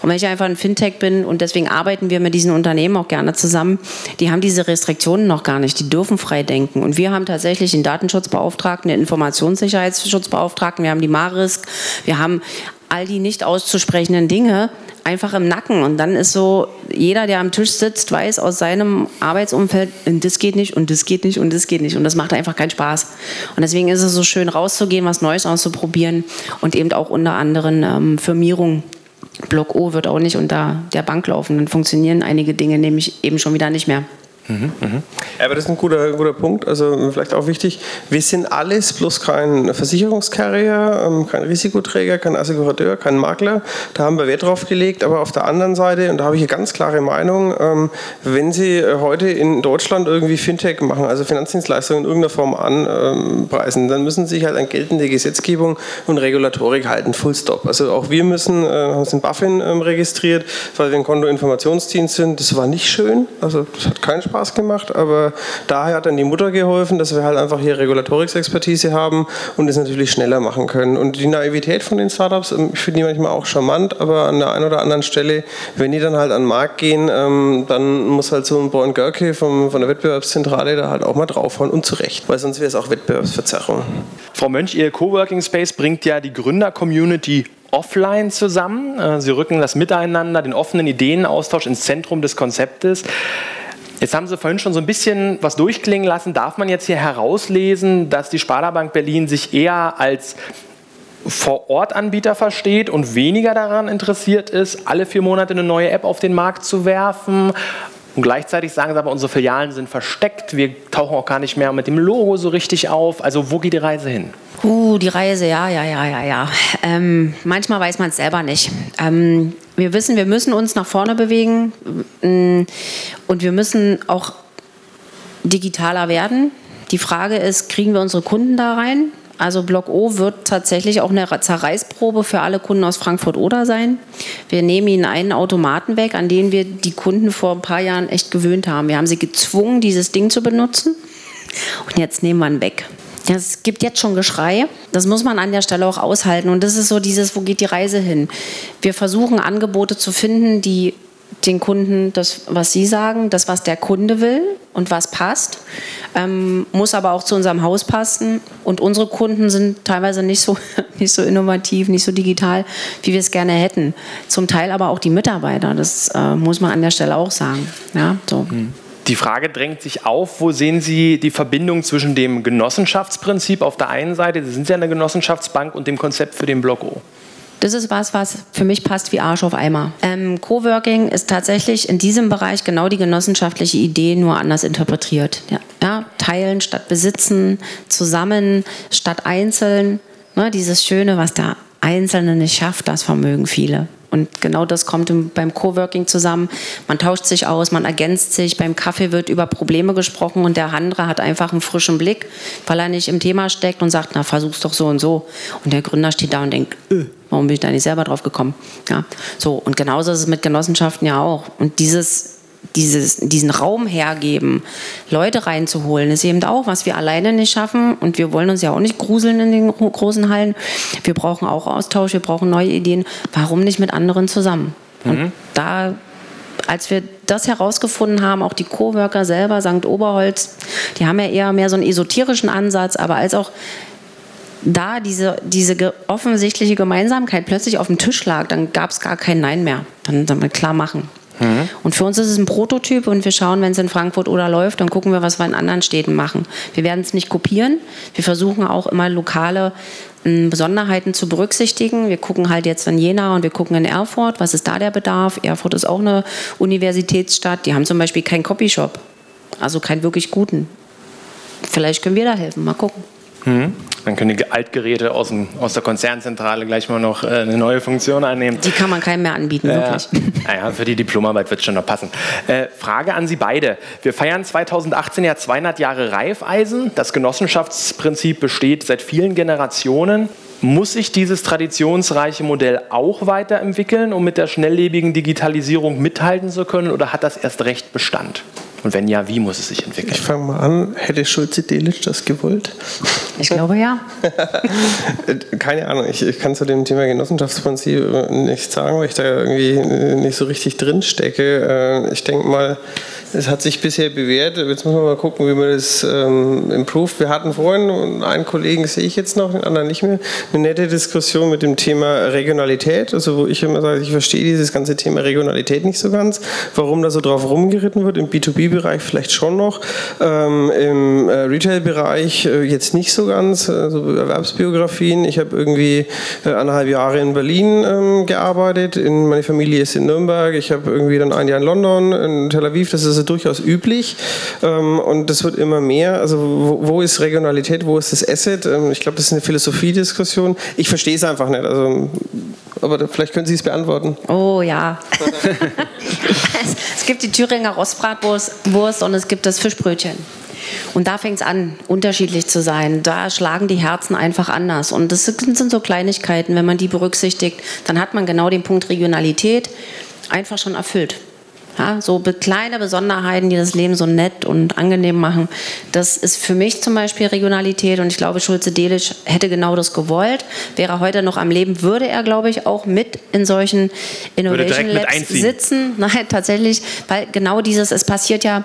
Und wenn ich einfach ein Fintech bin und deswegen arbeiten wir mit diesen Unternehmen auch gerne zusammen, die haben diese Restriktionen noch gar nicht, die dürfen frei denken. Und wir haben tatsächlich den Datenschutzbeauftragten, den Informationssicherheitsschutzbeauftragten, wir haben die Marisk, wir haben all die nicht auszusprechenden Dinge einfach im Nacken. Und dann ist so, jeder, der am Tisch sitzt, weiß aus seinem Arbeitsumfeld, das geht nicht und das geht nicht und das geht nicht. Und das macht einfach keinen Spaß. Und deswegen ist es so schön, rauszugehen, was Neues auszuprobieren und eben auch unter anderem ähm, Firmierung Block O wird auch nicht unter der Bank laufen. Dann funktionieren einige Dinge nämlich eben schon wieder nicht mehr. Mhm, mh. Aber das ist ein guter, guter Punkt, also vielleicht auch wichtig. Wir sind alles bloß kein Versicherungscarrier, ähm, kein Risikoträger, kein Assekurateur, kein Makler. Da haben wir Wert drauf gelegt. Aber auf der anderen Seite, und da habe ich eine ganz klare Meinung, ähm, wenn Sie heute in Deutschland irgendwie Fintech machen, also Finanzdienstleistungen in irgendeiner Form anpreisen, dann müssen Sie sich halt an geltende Gesetzgebung und Regulatorik halten, full stop. Also auch wir müssen, äh, haben uns in BaFin ähm, registriert, weil wir ein Kontoinformationsdienst sind. Das war nicht schön, also das hat keinen Spaß Spaß gemacht, aber daher hat dann die Mutter geholfen, dass wir halt einfach hier Regulatorics-Expertise haben und es natürlich schneller machen können. Und die Naivität von den Startups, ähm, ich finde die manchmal auch charmant, aber an der einen oder anderen Stelle, wenn die dann halt an den Markt gehen, ähm, dann muss halt so ein Born Görke von der Wettbewerbszentrale da halt auch mal draufhauen und zurecht, weil sonst wäre es auch Wettbewerbsverzerrung. Frau Mönch, Ihr Coworking Space bringt ja die Gründer-Community offline zusammen. Äh, Sie rücken das Miteinander, den offenen Ideenaustausch ins Zentrum des Konzeptes. Jetzt haben Sie vorhin schon so ein bisschen was durchklingen lassen. Darf man jetzt hier herauslesen, dass die Sparda Bank Berlin sich eher als Vor-Ort-Anbieter versteht und weniger daran interessiert ist, alle vier Monate eine neue App auf den Markt zu werfen? Und gleichzeitig sagen sie aber, unsere Filialen sind versteckt, wir tauchen auch gar nicht mehr mit dem Logo so richtig auf. Also wo geht die Reise hin? Uh, die Reise, ja, ja, ja, ja, ja. Ähm, manchmal weiß man es selber nicht. Ähm, wir wissen, wir müssen uns nach vorne bewegen mm, und wir müssen auch digitaler werden. Die Frage ist, kriegen wir unsere Kunden da rein? Also Block O wird tatsächlich auch eine Zerreißprobe für alle Kunden aus Frankfurt-Oder sein. Wir nehmen ihnen einen Automaten weg, an den wir die Kunden vor ein paar Jahren echt gewöhnt haben. Wir haben sie gezwungen, dieses Ding zu benutzen und jetzt nehmen wir ihn weg. Es gibt jetzt schon Geschrei. Das muss man an der Stelle auch aushalten. Und das ist so dieses, wo geht die Reise hin? Wir versuchen Angebote zu finden, die den Kunden das, was sie sagen, das, was der Kunde will und was passt, ähm, muss aber auch zu unserem Haus passen. Und unsere Kunden sind teilweise nicht so, nicht so innovativ, nicht so digital, wie wir es gerne hätten. Zum Teil aber auch die Mitarbeiter, das äh, muss man an der Stelle auch sagen. Ja, so. Hm. Die Frage drängt sich auf, wo sehen Sie die Verbindung zwischen dem Genossenschaftsprinzip auf der einen Seite, Sie sind ja eine Genossenschaftsbank, und dem Konzept für den Block O? Das ist was, was für mich passt wie Arsch auf Eimer. Ähm, Coworking ist tatsächlich in diesem Bereich genau die genossenschaftliche Idee, nur anders interpretiert. Ja, ja teilen statt besitzen, zusammen statt einzeln. Ne, dieses Schöne, was der Einzelne nicht schafft, das vermögen viele. Und genau das kommt beim Coworking zusammen. Man tauscht sich aus, man ergänzt sich. Beim Kaffee wird über Probleme gesprochen und der andere hat einfach einen frischen Blick, weil er nicht im Thema steckt und sagt, na, versuch's doch so und so. Und der Gründer steht da und denkt, öh, warum bin ich da nicht selber drauf gekommen? Ja, so. Und genauso ist es mit Genossenschaften ja auch. Und dieses dieses, diesen Raum hergeben, Leute reinzuholen, ist eben auch, was wir alleine nicht schaffen. Und wir wollen uns ja auch nicht gruseln in den großen Hallen. Wir brauchen auch Austausch, wir brauchen neue Ideen. Warum nicht mit anderen zusammen? Mhm. Und da als wir das herausgefunden haben, auch die Coworker selber, St. Oberholz, die haben ja eher mehr so einen esoterischen Ansatz, aber als auch da diese, diese offensichtliche Gemeinsamkeit plötzlich auf dem Tisch lag, dann gab es gar kein Nein mehr. Dann, dann klar machen. Mhm. Und für uns ist es ein Prototyp und wir schauen, wenn es in Frankfurt oder läuft, dann gucken wir, was wir in anderen Städten machen. Wir werden es nicht kopieren. Wir versuchen auch immer lokale ähm, Besonderheiten zu berücksichtigen. Wir gucken halt jetzt in Jena und wir gucken in Erfurt. Was ist da der Bedarf? Erfurt ist auch eine Universitätsstadt. Die haben zum Beispiel keinen Copyshop. Also keinen wirklich guten. Vielleicht können wir da helfen. Mal gucken. Mhm. Dann können die Altgeräte aus, dem, aus der Konzernzentrale gleich mal noch äh, eine neue Funktion annehmen. Die kann man keinem mehr anbieten, wirklich. Naja, für die Diplomarbeit wird es schon noch passen. Äh, Frage an Sie beide. Wir feiern 2018 ja 200 Jahre Reifeisen. Das Genossenschaftsprinzip besteht seit vielen Generationen. Muss sich dieses traditionsreiche Modell auch weiterentwickeln, um mit der schnelllebigen Digitalisierung mithalten zu können, oder hat das erst recht Bestand? Und wenn ja, wie muss es sich entwickeln? Ich fange mal an. Hätte Schulze-Delitzsch das gewollt? Ich glaube ja. Keine Ahnung. Ich, ich, kann zu dem Thema Genossenschaftsprinzip nichts sagen, weil ich da irgendwie nicht so richtig drin stecke. Äh, ich denke mal, es hat sich bisher bewährt. Jetzt müssen wir mal gucken, wie man das ähm, improved. Wir hatten vorhin, einen Kollegen sehe ich jetzt noch, den anderen nicht mehr, eine nette Diskussion mit dem Thema Regionalität. Also, wo ich immer sage, ich verstehe dieses ganze Thema Regionalität nicht so ganz, warum da so drauf rumgeritten wird. Im B2B-Bereich vielleicht schon noch, ähm, im äh, Retail-Bereich äh, jetzt nicht so ganz. Also Erwerbsbiografien. Ich habe irgendwie äh, anderthalb Jahre in Berlin ähm, gearbeitet. In, meine Familie ist in Nürnberg. Ich habe irgendwie dann ein Jahr in London, in Tel Aviv. Das ist also durchaus üblich ähm, und das wird immer mehr. Also wo, wo, ist Regionalität, wo ist das Asset? Ähm, ich glaube, das ist eine Philosophiediskussion. Ich verstehe es einfach nicht. Also, aber vielleicht können Sie es beantworten. Oh ja. es, es, gibt die Thüringer Rostbratwurst und es gibt das Fischbrötchen. Und da fängt es an, unterschiedlich zu sein. Da schlagen die Herzen einfach anders. Und das sind, so Kleinigkeiten, wenn man die berücksichtigt, dann hat man genau den Punkt Regionalität einfach schon erfüllt. Ja, so kleine Besonderheiten, die das Leben so nett und angenehm machen. Das ist für mich zum Beispiel Regionalität und ich glaube, Schulze-Delitzsch hätte genau das gewollt. Wäre er heute noch am Leben, würde er, glaube ich, auch mit in solchen Innovation Labs sitzen. Nein, tatsächlich, weil genau dieses, es passiert ja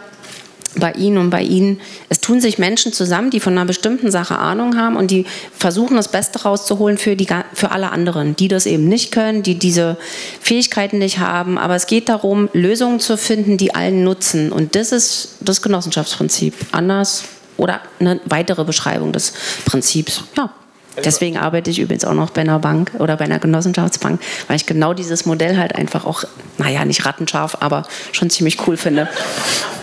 bei Ihnen und bei Ihnen. Es tun sich Menschen zusammen, die von einer bestimmten Sache Ahnung haben und die versuchen, das Beste rauszuholen für, die, für alle anderen, die das eben nicht können, die diese Fähigkeiten nicht haben. Aber es geht darum, Lösungen zu finden, die allen nutzen. Und das ist das Genossenschaftsprinzip. Anders oder eine weitere Beschreibung des Prinzips. Ja. Deswegen arbeite ich übrigens auch noch bei einer Bank oder bei einer Genossenschaftsbank, weil ich genau dieses Modell halt einfach auch, naja, nicht rattenscharf, aber schon ziemlich cool finde.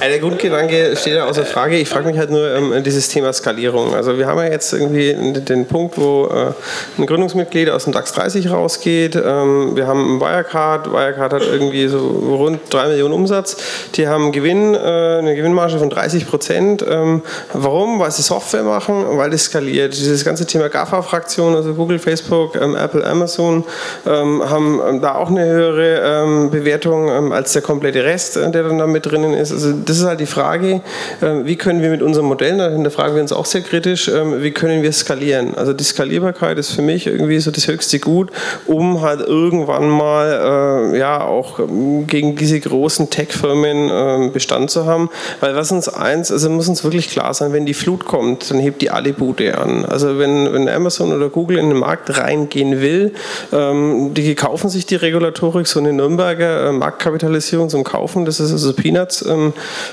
Der Grundgedanke steht ja außer Frage. Ich frage mich halt nur ähm, dieses Thema Skalierung. Also wir haben ja jetzt irgendwie den Punkt, wo äh, ein Gründungsmitglied aus dem DAX 30 rausgeht. Ähm, wir haben Wirecard. Wirecard hat irgendwie so rund 3 Millionen Umsatz. Die haben Gewinn, äh, eine Gewinnmarge von 30 Prozent. Ähm, warum? Weil sie Software machen, weil es skaliert. Dieses ganze Thema GAFA-Fraktion, also Google, Facebook, ähm, Apple, Amazon, ähm, haben ähm, da auch eine höhere Bewertung als der komplette Rest, äh, der dann da mit drinnen ist. Also das ist halt die Frage, wie können wir mit unserem Modell, da hinterfragen wir uns auch sehr kritisch, wie können wir skalieren? Also die Skalierbarkeit ist für mich irgendwie so das höchste Gut, um halt irgendwann mal äh, ja auch gegen diese großen Tech-Firmen Bestand zu haben. Weil was uns eins, also muss uns wirklich klar sein, wenn die Flut kommt, dann hebt die alle Bude an. Also wenn, wenn Amazon oder Google in den Markt reingehen will, die kaufen sich die Regulatorik, so eine Nürnberger Marktkapitalisierung zum Kaufen, das ist also Peanuts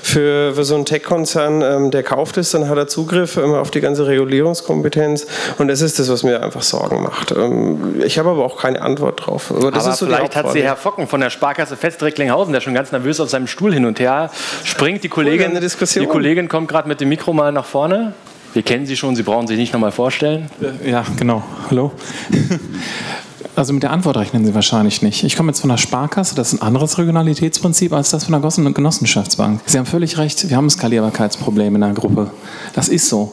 für, für so einen Tech-Konzern, ähm, der kauft es, dann hat er Zugriff ähm, auf die ganze Regulierungskompetenz und das ist das, was mir einfach Sorgen macht. Ähm, ich habe aber auch keine Antwort drauf. Aber, aber so vielleicht hat sie Herr Focken von der Sparkasse Fest-Recklinghausen, der schon ganz nervös auf seinem Stuhl hin und her springt. Die Kollegin, die Kollegin kommt gerade mit dem Mikro mal nach vorne. Wir kennen Sie schon, Sie brauchen sich nicht nochmal vorstellen. Ja, genau. Hallo. Also mit der Antwort rechnen Sie wahrscheinlich nicht. Ich komme jetzt von der Sparkasse, das ist ein anderes Regionalitätsprinzip als das von der Genossenschaftsbank. Sie haben völlig recht, wir haben ein Skalierbarkeitsproblem in der Gruppe. Das ist so.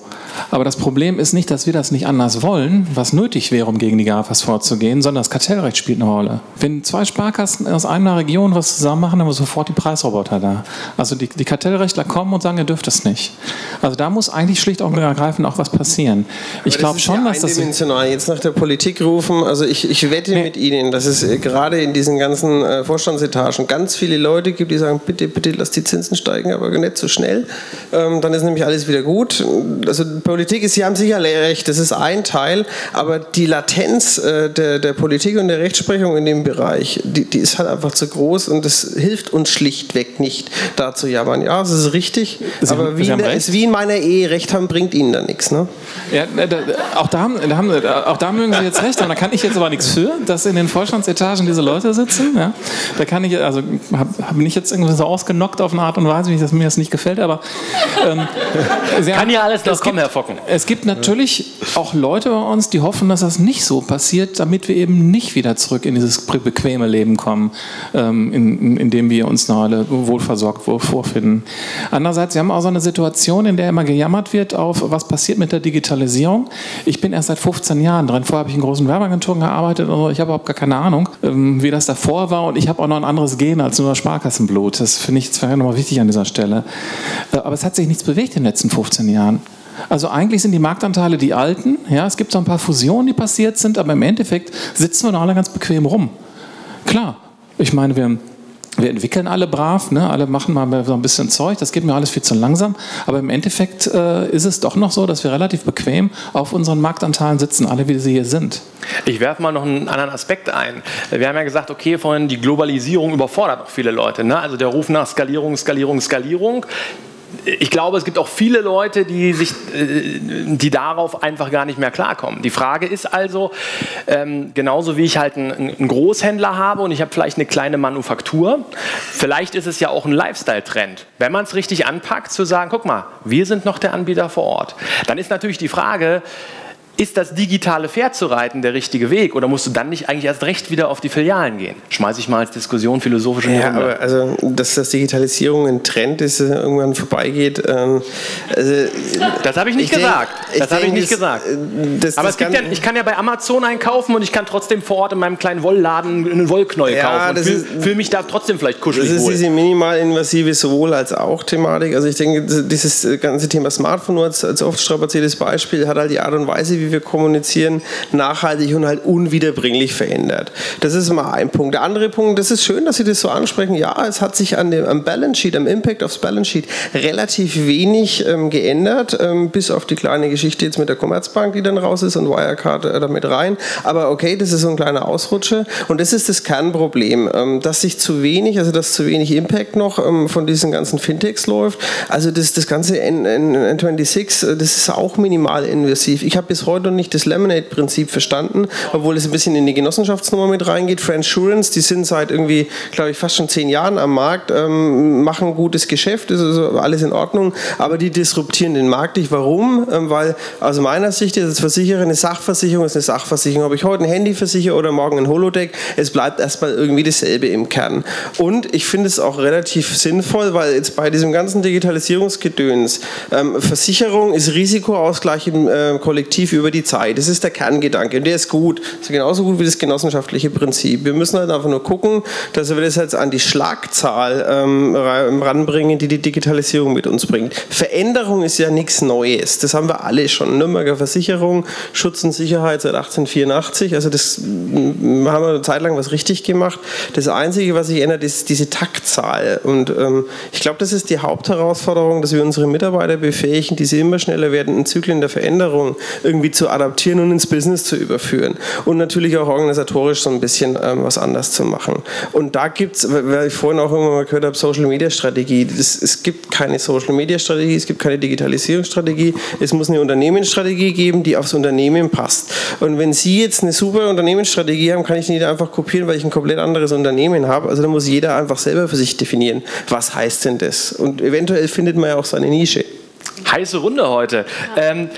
Aber das Problem ist nicht, dass wir das nicht anders wollen, was nötig wäre, um gegen die GAFAs vorzugehen, sondern das Kartellrecht spielt eine Rolle. Wenn zwei Sparkassen aus einer Region was zusammen machen, dann haben wir sofort die Preisroboter da. Also die, die Kartellrechtler kommen und sagen, ihr dürft es nicht. Also da muss eigentlich schlicht und ergreifend auch was passieren. Ich glaube schon, dass das... Jetzt nach der Politik rufen, also ich, ich wette nee. mit Ihnen, dass es äh, gerade in diesen ganzen äh, Vorstandsetagen ganz viele Leute gibt, die sagen, bitte, bitte lass die Zinsen steigen, aber nicht so schnell. Ähm, dann ist nämlich alles wieder gut. Also Politik ist, Sie haben sicher recht, das ist ein Teil, aber die Latenz äh, der, der Politik und der Rechtsprechung in dem Bereich, die, die ist halt einfach zu groß und das hilft uns schlichtweg nicht, da zu jammern. Ja, das ist richtig, Sie aber haben, wie, in der, ist wie in meiner Ehe, Recht haben bringt Ihnen da nichts. Ne? Ja, da, auch, da haben, da haben, auch da mögen Sie jetzt recht haben, da kann ich jetzt aber nichts für, dass in den Vorstandsetagen diese Leute sitzen. Ja? Da kann ich, also habe hab mich jetzt irgendwie so ausgenockt auf eine Art und Weise, wie das mir das nicht gefällt, aber ähm, kann ja alles noch kommen, Herr Focken. Es gibt natürlich auch Leute bei uns, die hoffen, dass das nicht so passiert, damit wir eben nicht wieder zurück in dieses bequeme Leben kommen, ähm, in, in, dem wir uns noch alle wohlversorgt vorfinden. Andererseits, wir haben auch so eine Situation, in der immer gejammert wird auf, was passiert mit der Digitalisierung. Ich bin erst seit 15 Jahren drin. Vorher habe ich in großen Werbeagenturen gearbeitet und ich habe überhaupt gar keine Ahnung, ähm, wie das davor war. Und ich habe auch noch ein anderes Gen als nur Sparkassenblut. Das finde ich zwar nochmal wichtig an dieser Stelle. Äh, aber es hat sich nichts bewegt in den letzten 15 Jahren. Also eigentlich sind die Marktanteile die alten. Ja, es gibt so ein paar Fusionen, die passiert sind, aber im Endeffekt sitzen wir noch alle ganz bequem rum. Klar, ich meine, wir, wir entwickeln alle brav, ne? alle machen mal so ein bisschen Zeug, das geht mir alles viel zu langsam. Aber im Endeffekt äh, ist es doch noch so, dass wir relativ bequem auf unseren Marktanteilen sitzen, alle wie sie hier sind. Ich werfe mal noch einen anderen Aspekt ein. Wir haben ja gesagt, okay, vorhin die Globalisierung überfordert auch viele Leute. Ne? Also der Ruf nach Skalierung, Skalierung, Skalierung ich glaube, es gibt auch viele Leute, die, sich, äh, die darauf einfach gar nicht mehr klarkommen. Die Frage ist also, ähm, genauso wie ich halt einen, einen Großhändler habe und ich habe vielleicht eine kleine Manufaktur, vielleicht ist es ja auch ein Lifestyle-Trend. Wenn man es richtig anpackt, zu sagen, guck mal, wir sind noch der Anbieter vor Ort. Dann ist natürlich die Frage, ist das digitale Pferd zu reiten der richtige Weg oder musst du dann nicht eigentlich erst recht wieder auf die Filialen gehen? Schmeiße ich mal als Diskussion philosophisch in die ja, Runde. Aber also, dass das Digitalisierung ein Trend ist, irgendwann vorbeigeht. Ähm, also, das habe ich nicht ich gesagt. Denk, das habe ich nicht das, gesagt. Das, aber es gibt ja, ich kann ja bei Amazon einkaufen und ich kann trotzdem vor Ort in meinem kleinen Wollladen einen Wollknäuel ja, kaufen. und fühle mich da trotzdem vielleicht kuschelig Das ist wohl. diese minimal-invasive sowohl als auch Thematik. Also ich denke, dieses ganze Thema Smartphone als, als oft strapaziertes Beispiel hat halt die Art und Weise, wie wie wir kommunizieren, nachhaltig und halt unwiederbringlich verändert. Das ist mal ein Punkt. Der andere Punkt, das ist schön, dass Sie das so ansprechen. Ja, es hat sich an dem, am Balance Sheet, am Impact aufs Balance Sheet relativ wenig ähm, geändert, ähm, bis auf die kleine Geschichte jetzt mit der Commerzbank, die dann raus ist und Wirecard äh, damit rein. Aber okay, das ist so ein kleiner Ausrutscher und das ist das Kernproblem, ähm, dass sich zu wenig, also dass zu wenig Impact noch ähm, von diesen ganzen Fintechs läuft. Also das, das ganze N, N, N26, äh, das ist auch minimal invasiv. Ich habe bis heute heute noch nicht das Lemonade-Prinzip verstanden, obwohl es ein bisschen in die Genossenschaftsnummer mit reingeht. Friendsurance, die sind seit irgendwie, glaube ich, fast schon zehn Jahren am Markt, ähm, machen gutes Geschäft, ist also alles in Ordnung, aber die disruptieren den Markt nicht. Warum? Ähm, weil aus meiner Sicht ist als Versicherer eine Sachversicherung ist eine Sachversicherung. Ob ich heute ein Handy versichere oder morgen ein Holodeck, es bleibt erstmal irgendwie dasselbe im Kern. Und ich finde es auch relativ sinnvoll, weil jetzt bei diesem ganzen Digitalisierungsgedöns ähm, Versicherung ist Risikoausgleich im äh, Kollektiv über über die Zeit. Das ist der Kerngedanke und der ist gut. Das ist genauso gut wie das genossenschaftliche Prinzip. Wir müssen halt einfach nur gucken, dass wir das jetzt an die Schlagzahl ähm, ranbringen, die die Digitalisierung mit uns bringt. Veränderung ist ja nichts Neues. Das haben wir alle schon. Nürnberger Versicherung, Schutz und Sicherheit seit 1884. Also das haben wir eine Zeit lang was richtig gemacht. Das Einzige, was sich ändert, ist diese Taktzahl. Und ähm, ich glaube, das ist die Hauptherausforderung, dass wir unsere Mitarbeiter befähigen, diese immer schneller werdenden Zyklen der Veränderung irgendwie zu adaptieren und ins Business zu überführen. Und natürlich auch organisatorisch so ein bisschen ähm, was anders zu machen. Und da gibt es, weil ich vorhin auch irgendwann mal gehört habe, Social Media Strategie. Das, es gibt keine Social Media Strategie, es gibt keine Digitalisierungsstrategie. Es muss eine Unternehmensstrategie geben, die aufs Unternehmen passt. Und wenn Sie jetzt eine super Unternehmensstrategie haben, kann ich nicht einfach kopieren, weil ich ein komplett anderes Unternehmen habe. Also da muss jeder einfach selber für sich definieren, was heißt denn das? Und eventuell findet man ja auch seine Nische. Heiße Runde heute. Ja. Ähm,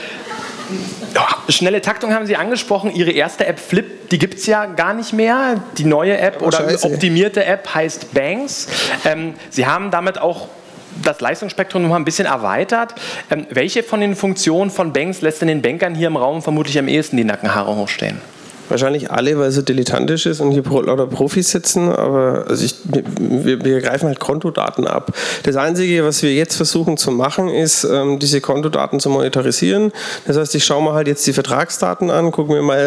Schnelle Taktung haben Sie angesprochen. Ihre erste App Flip, die gibt es ja gar nicht mehr. Die neue App Oh, oder scheiße. optimierte App heißt Banks. Ähm, Sie haben damit auch das Leistungsspektrum noch mal ein bisschen erweitert. Ähm, welche von den Funktionen von Banks lässt denn den Bankern hier im Raum vermutlich am ehesten die Nackenhaare hochstehen? Wahrscheinlich alle, weil es so dilettantisch ist und hier lauter Profis sitzen, aber also ich, wir, wir greifen halt Kontodaten ab. Das Einzige, was wir jetzt versuchen zu machen, ist, ähm, diese Kontodaten zu monetarisieren. Das heißt, ich schaue mir halt jetzt die Vertragsdaten an, gucke mir mal,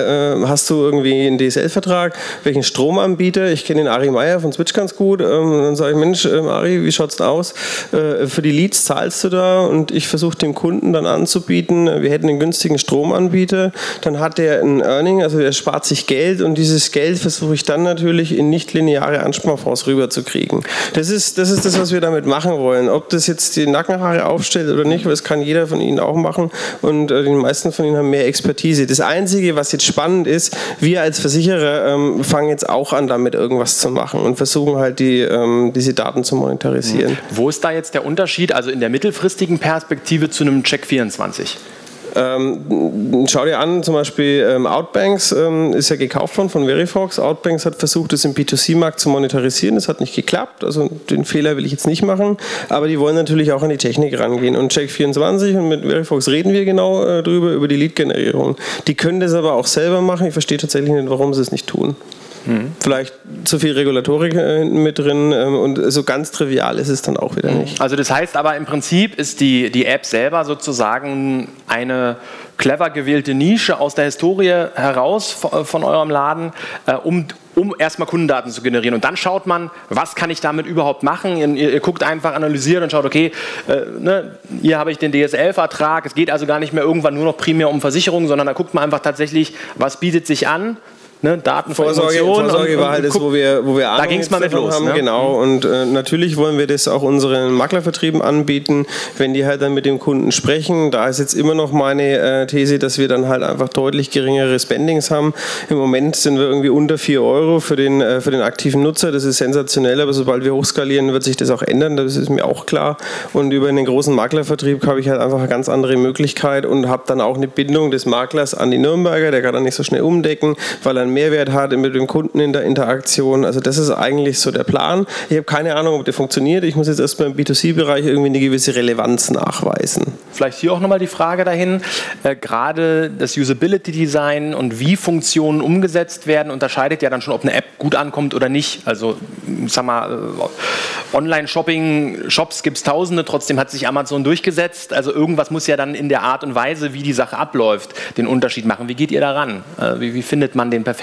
äh, hast du irgendwie einen DSL-Vertrag, welchen Stromanbieter, ich kenne den Ari Meier von Switch ganz gut, ähm, dann sage ich, Mensch, ähm, Ari, wie schaut's denn aus? Äh, für die Leads zahlst du da und ich versuche dem Kunden dann anzubieten, wir hätten einen günstigen Stromanbieter, dann hat der ein Earning, also der spart sich Geld und dieses Geld versuche ich dann natürlich in nicht-lineare Ansparfonds rüberzukriegen. Das ist, das ist das, was wir damit machen wollen. Ob das jetzt die Nackenhaare aufstellt oder nicht, das kann jeder von Ihnen auch machen und äh, die meisten von Ihnen haben mehr Expertise. Das Einzige, was jetzt spannend ist, wir als Versicherer ähm, fangen jetzt auch an, damit irgendwas zu machen und versuchen halt die, ähm, diese Daten zu monetarisieren. Wo ist da jetzt der Unterschied, also in der mittelfristigen Perspektive zu einem Check 24? Ähm, schau dir an, zum Beispiel ähm, Outbanks ähm, ist ja gekauft worden von Verifox. Outbanks hat versucht, das im B2C-Markt zu monetarisieren. Das hat nicht geklappt. Also den Fehler will ich jetzt nicht machen. Aber die wollen natürlich auch an die Technik rangehen. Und Check24 und mit Verifox reden wir genau äh, drüber, über die Lead-Generierung. Die können das aber auch selber machen. Ich verstehe tatsächlich nicht, warum sie es nicht tun. Vielleicht zu viel Regulatorik äh, hinten mit drin ähm, und so ganz trivial ist es dann auch wieder nicht. Also das heißt aber im Prinzip ist die, die App selber sozusagen eine clever gewählte Nische aus der Historie heraus von, von eurem Laden, äh, um, um erstmal Kundendaten zu generieren. Und dann schaut man, was kann ich damit überhaupt machen? Ihr, ihr, ihr guckt einfach, analysiert und schaut, okay, äh, ne, hier habe ich den DSL-Vertrag. Es geht also gar nicht mehr irgendwann nur noch primär um Versicherungen, sondern da guckt man einfach tatsächlich, was bietet sich an. Ne, Daten Vorsorge, Vorsorge war halt das, wo wir, wo wir Da Ahnung ging es jetzt mal mit los. haben. Ne? Genau, und äh, natürlich wollen wir das auch unseren Maklervertrieben anbieten, wenn die halt dann mit dem Kunden sprechen. Da ist jetzt immer noch meine äh, These, dass wir dann halt einfach deutlich geringere Spendings haben. Im Moment sind wir irgendwie unter 4 Euro für den, äh, für den aktiven Nutzer. Das ist sensationell, aber sobald wir hochskalieren, wird sich das auch ändern. Das ist mir auch klar. Und über einen großen Maklervertrieb habe ich halt einfach eine ganz andere Möglichkeit und habe dann auch eine Bindung des Maklers an die Nürnberger. Der kann dann nicht so schnell umdecken, weil er einen Mehrwert hat mit dem Kunden in der Interaktion. Also das ist eigentlich so der Plan. Ich habe keine Ahnung, ob der funktioniert. Ich muss jetzt erstmal im B2C-Bereich irgendwie eine gewisse Relevanz nachweisen. Vielleicht hier auch nochmal die Frage dahin. Äh, gerade das Usability Design und wie Funktionen umgesetzt werden, unterscheidet ja dann schon, ob eine App gut ankommt oder nicht. Also, sag mal, äh, Online-Shopping, Shops gibt es tausende, trotzdem hat sich Amazon durchgesetzt. Also, irgendwas muss ja dann in der Art und Weise, wie die Sache abläuft, den Unterschied machen. Wie geht ihr daran? Äh, wie, wie findet man den perfekten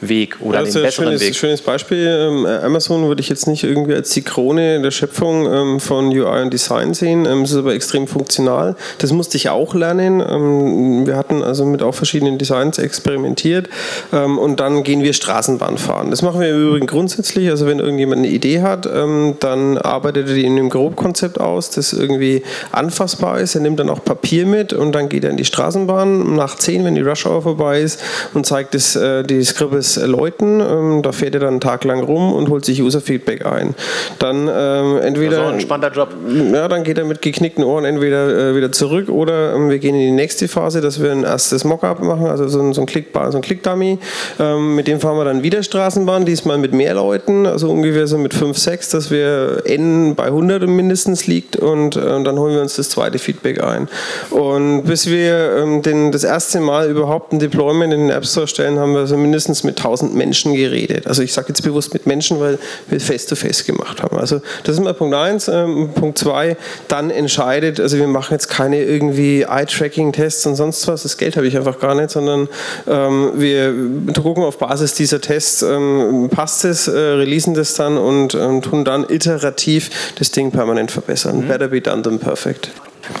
Weg oder das ist den ein besseren schönes, Weg? schönes Beispiel. Ähm, Amazon würde ich jetzt nicht irgendwie als die Krone der Schöpfung ähm, von UI und Design sehen. Ähm, es ist aber extrem funktional. Das musste ich auch lernen. Wir hatten also mit auch verschiedenen Designs experimentiert und dann gehen wir Straßenbahn fahren. Das machen wir im Übrigen grundsätzlich. Also wenn irgendjemand eine Idee hat, dann arbeitet er die in einem Grobkonzept aus, das irgendwie anfassbar ist. Er nimmt dann auch Papier mit und dann geht er in die Straßenbahn nach 10, wenn die Rush Hour vorbei ist und zeigt es, äh, die Scribbles Leuten. Ähm, da fährt er dann einen Tag lang rum und holt sich User-Feedback ein. Dann ähm, entweder Also ein spannender Job. ja, dann geht er mit geknickten Ohren entweder äh, wieder zurück oder ähm, wir gehen in die nächste Phase, dass wir ein erstes Mockup machen, also so ein, so ein Klickbar, so ein Klickdummy. Ähm, mit dem fahren wir dann wieder Straßenbahn, diesmal mit mehr Leuten, also ungefähr so mit 5, 6, dass wir N bei 100 mindestens liegt und äh, dann holen wir uns das zweite Feedback ein. Und bis wir ähm, den, das erste Mal überhaupt ein Deployment in den App Store stellen, haben wir so mindestens mit 1000 Menschen geredet. Also ich sage jetzt bewusst mit Menschen, weil wir Face-to-Face gemacht haben. Also das ist mal Punkt 1. Ähm, Punkt 2, dann entscheidet, also wir machen jetzt keine irgendwie Eye-Tracking-Tests und sonst was, das Geld habe ich einfach gar nicht, sondern ähm, wir gucken auf Basis dieser Tests, ähm, passt es, äh, releasen das dann und ähm, tun dann iterativ das Ding permanent verbessern. Better be done than perfect.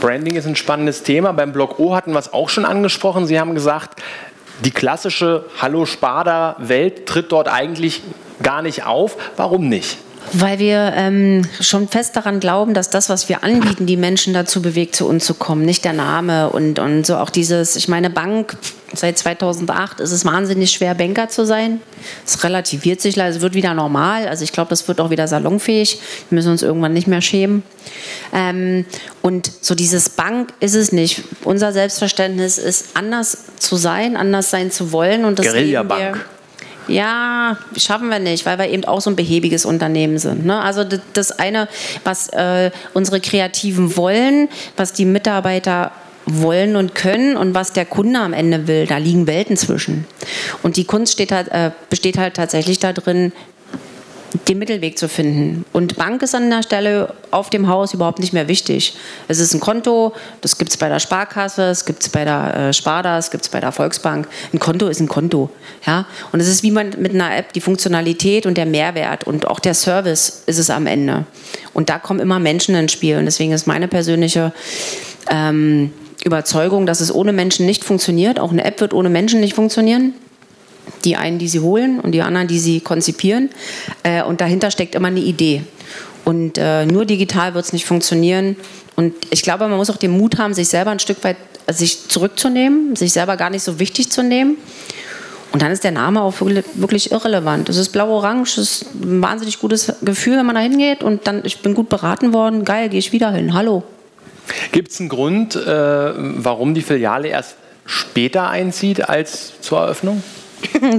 Branding ist ein spannendes Thema. Beim Blog O hatten wir es auch schon angesprochen. Sie haben gesagt, die klassische Hallo Sparda-Welt tritt dort eigentlich gar nicht auf. Warum nicht? Weil wir ähm, schon fest daran glauben, dass das, was wir anbieten, die Menschen dazu bewegt, zu uns zu kommen. Nicht der Name und, und so auch dieses, ich meine, Bank, seit 2008 ist es wahnsinnig schwer, Banker zu sein. Es relativiert sich, es wird wieder normal. Also ich glaube, das wird auch wieder salonfähig. Wir müssen uns irgendwann nicht mehr schämen. Ähm, und so dieses Bank ist es nicht. Unser Selbstverständnis ist, anders zu sein, anders sein zu wollen. Und das Guerilla-Bank. Ja, schaffen wir nicht, weil wir eben auch so ein behäbiges Unternehmen sind. Ne? Also das eine, was äh, unsere Kreativen wollen, was die Mitarbeiter wollen und können und was der Kunde am Ende will, da liegen Welten zwischen. Und die Kunst halt, äh, besteht halt tatsächlich darin, den Mittelweg zu finden. Und Bank ist an der Stelle auf dem Haus überhaupt nicht mehr wichtig. Es ist ein Konto, das gibt es bei der Sparkasse, es gibt es bei der äh, Sparda, es gibt es bei der Volksbank. Ein Konto ist ein Konto. Ja? Und es ist wie man mit einer App, die Funktionalität und der Mehrwert und auch der Service ist es am Ende. Und da kommen immer Menschen ins Spiel. Und deswegen ist meine persönliche ähm, Überzeugung, dass es ohne Menschen nicht funktioniert. Auch eine App wird ohne Menschen nicht funktionieren. Die einen, die sie holen und die anderen, die sie konzipieren. Äh, und dahinter steckt immer eine Idee. Und äh, nur digital wird es nicht funktionieren. Und ich glaube, man muss auch den Mut haben, sich selber ein Stück weit äh, sich zurückzunehmen, sich selber gar nicht so wichtig zu nehmen. Und dann ist der Name auch wirklich irrelevant. Es ist blau-orange, es ist ein wahnsinnig gutes Gefühl, wenn man da hingeht und dann, ich bin gut beraten worden, geil, gehe ich wieder hin, hallo. Gibt es einen Grund, äh, warum die Filiale erst später einzieht als zur Eröffnung?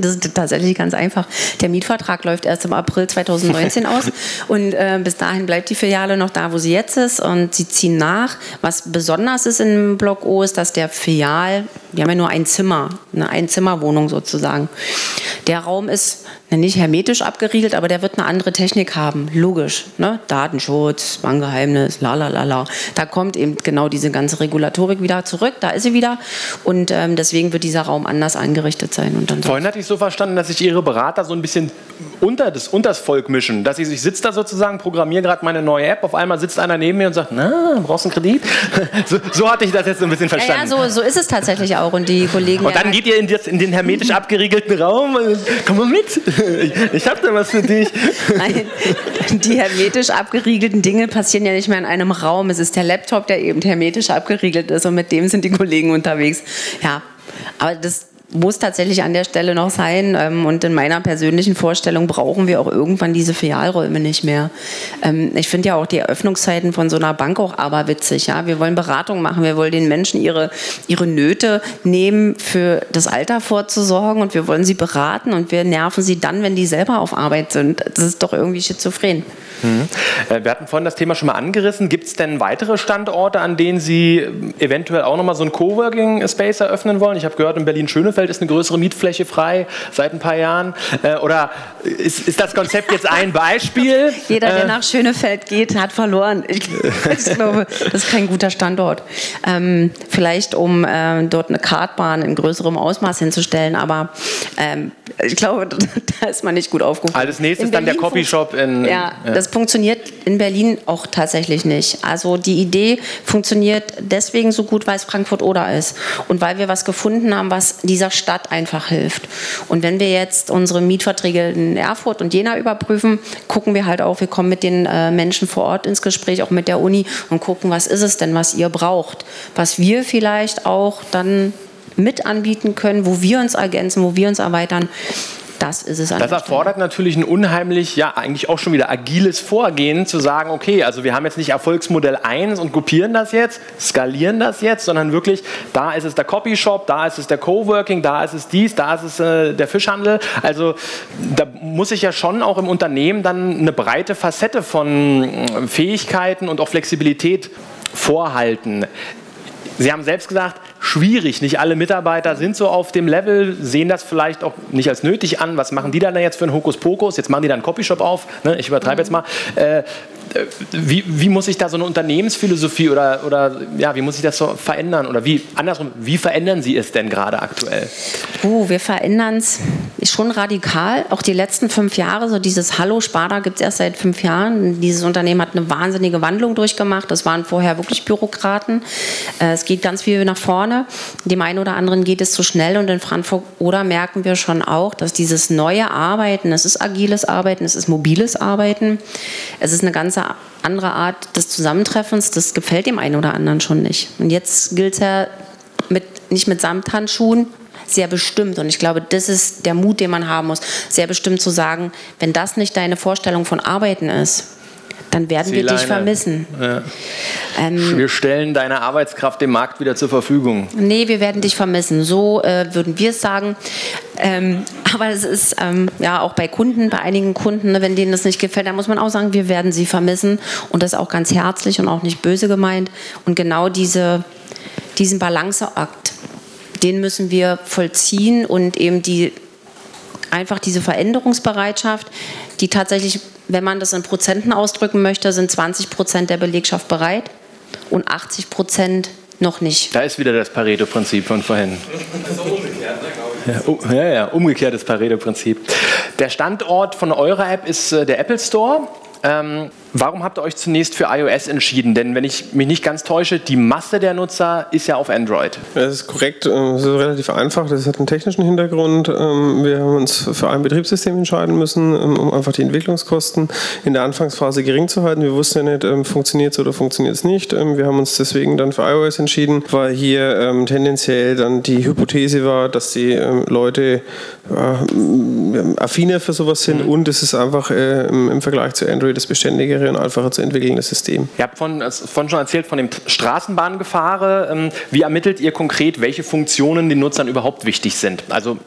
Das ist tatsächlich ganz einfach. Der Mietvertrag läuft erst im April 2019 aus und äh, bis dahin bleibt die Filiale noch da, wo sie jetzt ist und sie ziehen nach. Was besonders ist im Block O ist, dass der Filial, wir haben ja nur ein Zimmer, eine Einzimmerwohnung sozusagen. Der Raum ist nicht hermetisch abgeriegelt, aber der wird eine andere Technik haben, logisch. Ne? Datenschutz, Bankgeheimnis, la la la la. Da kommt eben genau diese ganze Regulatorik wieder zurück, da ist sie wieder und ähm, deswegen wird dieser Raum anders eingerichtet sein. Und dann Vorhin hatte ich so verstanden, dass sich Ihre Berater so ein bisschen unter das, unter das Volk mischen, dass ich, ich sitze da sozusagen, programmiere gerade meine neue App, auf einmal sitzt einer neben mir und sagt, na, brauchst du einen Kredit? so, so, hatte ich das jetzt so ein bisschen verstanden. Ja, ja so, so, ist es tatsächlich auch und die Kollegen... Und dann geht ihr in, das, in den hermetisch abgeriegelten Raum, komm mal mit, ich habe da was für dich. Nein, die hermetisch abgeriegelten Dinge passieren ja nicht mehr in einem Raum, es ist der Laptop, der eben hermetisch abgeriegelt ist und mit dem sind die Kollegen unterwegs. Ja, aber das muss tatsächlich an der Stelle noch sein. Ähm, und in meiner persönlichen Vorstellung brauchen wir auch irgendwann diese Filialräume nicht mehr. Ähm, ich finde ja auch die Eröffnungszeiten von so einer Bank auch aberwitzig. Ja? Wir wollen Beratung machen, wir wollen den Menschen ihre, ihre Nöte nehmen, für das Alter vorzusorgen und wir wollen sie beraten und wir nerven sie dann, wenn die selber auf Arbeit sind. Das ist doch irgendwie schizophren. Mhm. Wir hatten vorhin das Thema schon mal angerissen. Gibt es denn weitere Standorte, an denen Sie eventuell auch nochmal so ein Coworking Space eröffnen wollen? Ich habe gehört, in Berlin-Schönefeld ist eine größere Mietfläche frei seit ein paar Jahren. Äh, oder ist, ist das Konzept jetzt ein Beispiel? Jeder, der äh, nach Schönefeld geht, hat verloren. Ich, ich, glaube, das ist kein guter Standort. Ähm, vielleicht, um äh, dort eine Kartbahn in größerem Ausmaß hinzustellen, aber ähm, ich glaube, da ist man nicht gut aufgehoben. Als nächstes dann der Copyshop in, in. Ja, ja, das funktioniert in Berlin auch tatsächlich nicht. Also die Idee funktioniert deswegen so gut, weil es Frankfurt-Oder ist und weil wir was gefunden haben, was dieser Stadt einfach hilft. Und wenn wir jetzt unsere Mietverträge Erfurt und Jena überprüfen, gucken wir halt auch, wir kommen mit den äh, Menschen vor Ort ins Gespräch, auch mit der Uni und gucken, was ist es denn, was ihr braucht, was wir vielleicht auch dann mit anbieten können, wo wir uns ergänzen, wo wir uns erweitern. Das ist es. Das erfordert natürlich ein unheimlich, ja, eigentlich auch schon wieder agiles Vorgehen, zu sagen, okay, also wir haben jetzt nicht Erfolgsmodell 1 und kopieren das jetzt, skalieren das jetzt, sondern wirklich, da ist es der Copyshop, da ist es der Coworking, da ist es dies, da ist es äh, der Fischhandel. Also da muss ich ja schon auch im Unternehmen dann eine breite Facette von äh, Fähigkeiten und auch Flexibilität vorhalten. Sie haben selbst gesagt, schwierig. Nicht alle Mitarbeiter sind so auf dem Level, sehen das vielleicht auch nicht als nötig an. Was machen die dann jetzt für einen Hokuspokus? Jetzt machen die dann einen Copyshop auf. Ne? Ich übertreibe jetzt mal. Äh, wie, wie, muss sich da so eine Unternehmensphilosophie oder, oder ja, wie muss sich das so verändern? Oder wie, andersrum, wie verändern Sie es denn gerade aktuell? Oh, wir verändern es schon radikal. Auch die letzten fünf Jahre, so dieses Hallo Sparda gibt es erst seit fünf Jahren. Dieses Unternehmen hat eine wahnsinnige Wandlung durchgemacht. Das waren vorher wirklich Bürokraten. Äh, es geht ganz viel nach vorne. Dem einen oder anderen geht es zu schnell und in Frankfurt oder merken wir schon auch, dass dieses neue Arbeiten, es ist agiles Arbeiten, es ist mobiles Arbeiten, es ist eine ganze andere Art des Zusammentreffens, das gefällt dem einen oder anderen schon nicht. Und jetzt gilt es ja mit, nicht mit Samthandschuhen, sehr bestimmt. Und ich glaube, das ist der Mut, den man haben muss, sehr bestimmt zu sagen, wenn das nicht deine Vorstellung von Arbeiten ist, dann werden wir dich vermissen. Ja. Ähm, wir stellen deine Arbeitskraft dem Markt wieder zur Verfügung. Nee, wir werden dich vermissen. So äh, würden wir es sagen. Ähm, aber es ist ähm, ja auch bei Kunden, bei einigen Kunden, ne, wenn denen das nicht gefällt, dann muss man auch sagen, wir werden sie vermissen. Und das auch ganz herzlich und auch nicht böse gemeint. Und genau diese, diesen Balanceakt, den müssen wir vollziehen und eben die einfach diese Veränderungsbereitschaft, die tatsächlich wenn man das in Prozenten ausdrücken möchte, sind 20 Prozent der Belegschaft bereit und 80 Prozent noch nicht. Da ist wieder das Pareto-Prinzip von vorhin. Also umgekehrt, ne, glaube ich. Ja, ja, umgekehrtes Pareto-Prinzip. Der Standort von eurer App ist äh, der Apple Store. Ähm, Warum habt ihr euch zunächst für iOS entschieden? Denn wenn ich mich nicht ganz täusche, die Masse der Nutzer ist ja auf Android. Das ist korrekt. Das ist relativ einfach. Das hat einen technischen Hintergrund. Ähm, wir haben uns für ein Betriebssystem entscheiden müssen, ähm, um einfach die Entwicklungskosten in der Anfangsphase gering zu halten. Wir wussten ja nicht, ähm, funktioniert es oder funktioniert es nicht. Wir haben uns deswegen dann für iOS entschieden, weil hier tendenziell dann die Hypothese war, dass die Leute affiner für sowas sind mhm. und es ist einfach äh, im Vergleich zu Android das beständige und einfacher zu entwickelndes System. Ihr habt von, von schon erzählt von dem Straßenbahngefahre. Ähm, wie ermittelt ihr konkret, welche Funktionen den Nutzern überhaupt wichtig sind? Also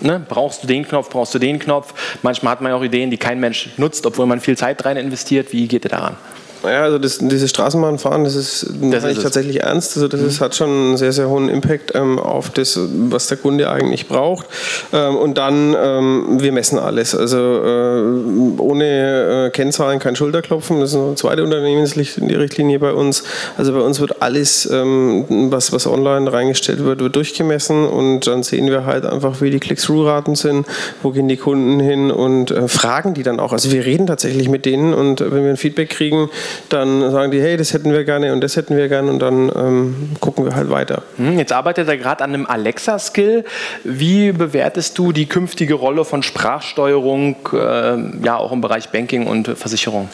ne, brauchst du den Knopf, brauchst du den Knopf? Manchmal hat man ja auch Ideen, die kein Mensch nutzt, obwohl man viel Zeit rein investiert. Wie geht ihr daran? Naja, also das, dieses Straßenbahnfahren, das ist, das ist tatsächlich ernst. Also das mhm. ist, hat schon einen sehr, sehr hohen Impact ähm, auf das, was der Kunde eigentlich braucht. Ähm, und dann, ähm, wir messen alles. Also äh, ohne äh, Kennzahlen kein Schulterklopfen. Das ist eine zweite Unternehmensrichtlinie bei uns. Also bei uns wird alles, ähm, was, was online reingestellt wird, wird durchgemessen und dann sehen wir halt einfach, wie die Click-Through-Raten sind, wo gehen die Kunden hin und äh, fragen die dann auch. Also wir reden tatsächlich mit denen und wenn wir ein Feedback kriegen, dann sagen die, hey, das hätten wir gerne und das hätten wir gerne und dann ähm, gucken wir halt weiter. Hm, jetzt arbeitet er gerade an einem Alexa-Skill. Wie bewertest du die künftige Rolle von Sprachsteuerung, äh, ja auch im Bereich Banking und Versicherung?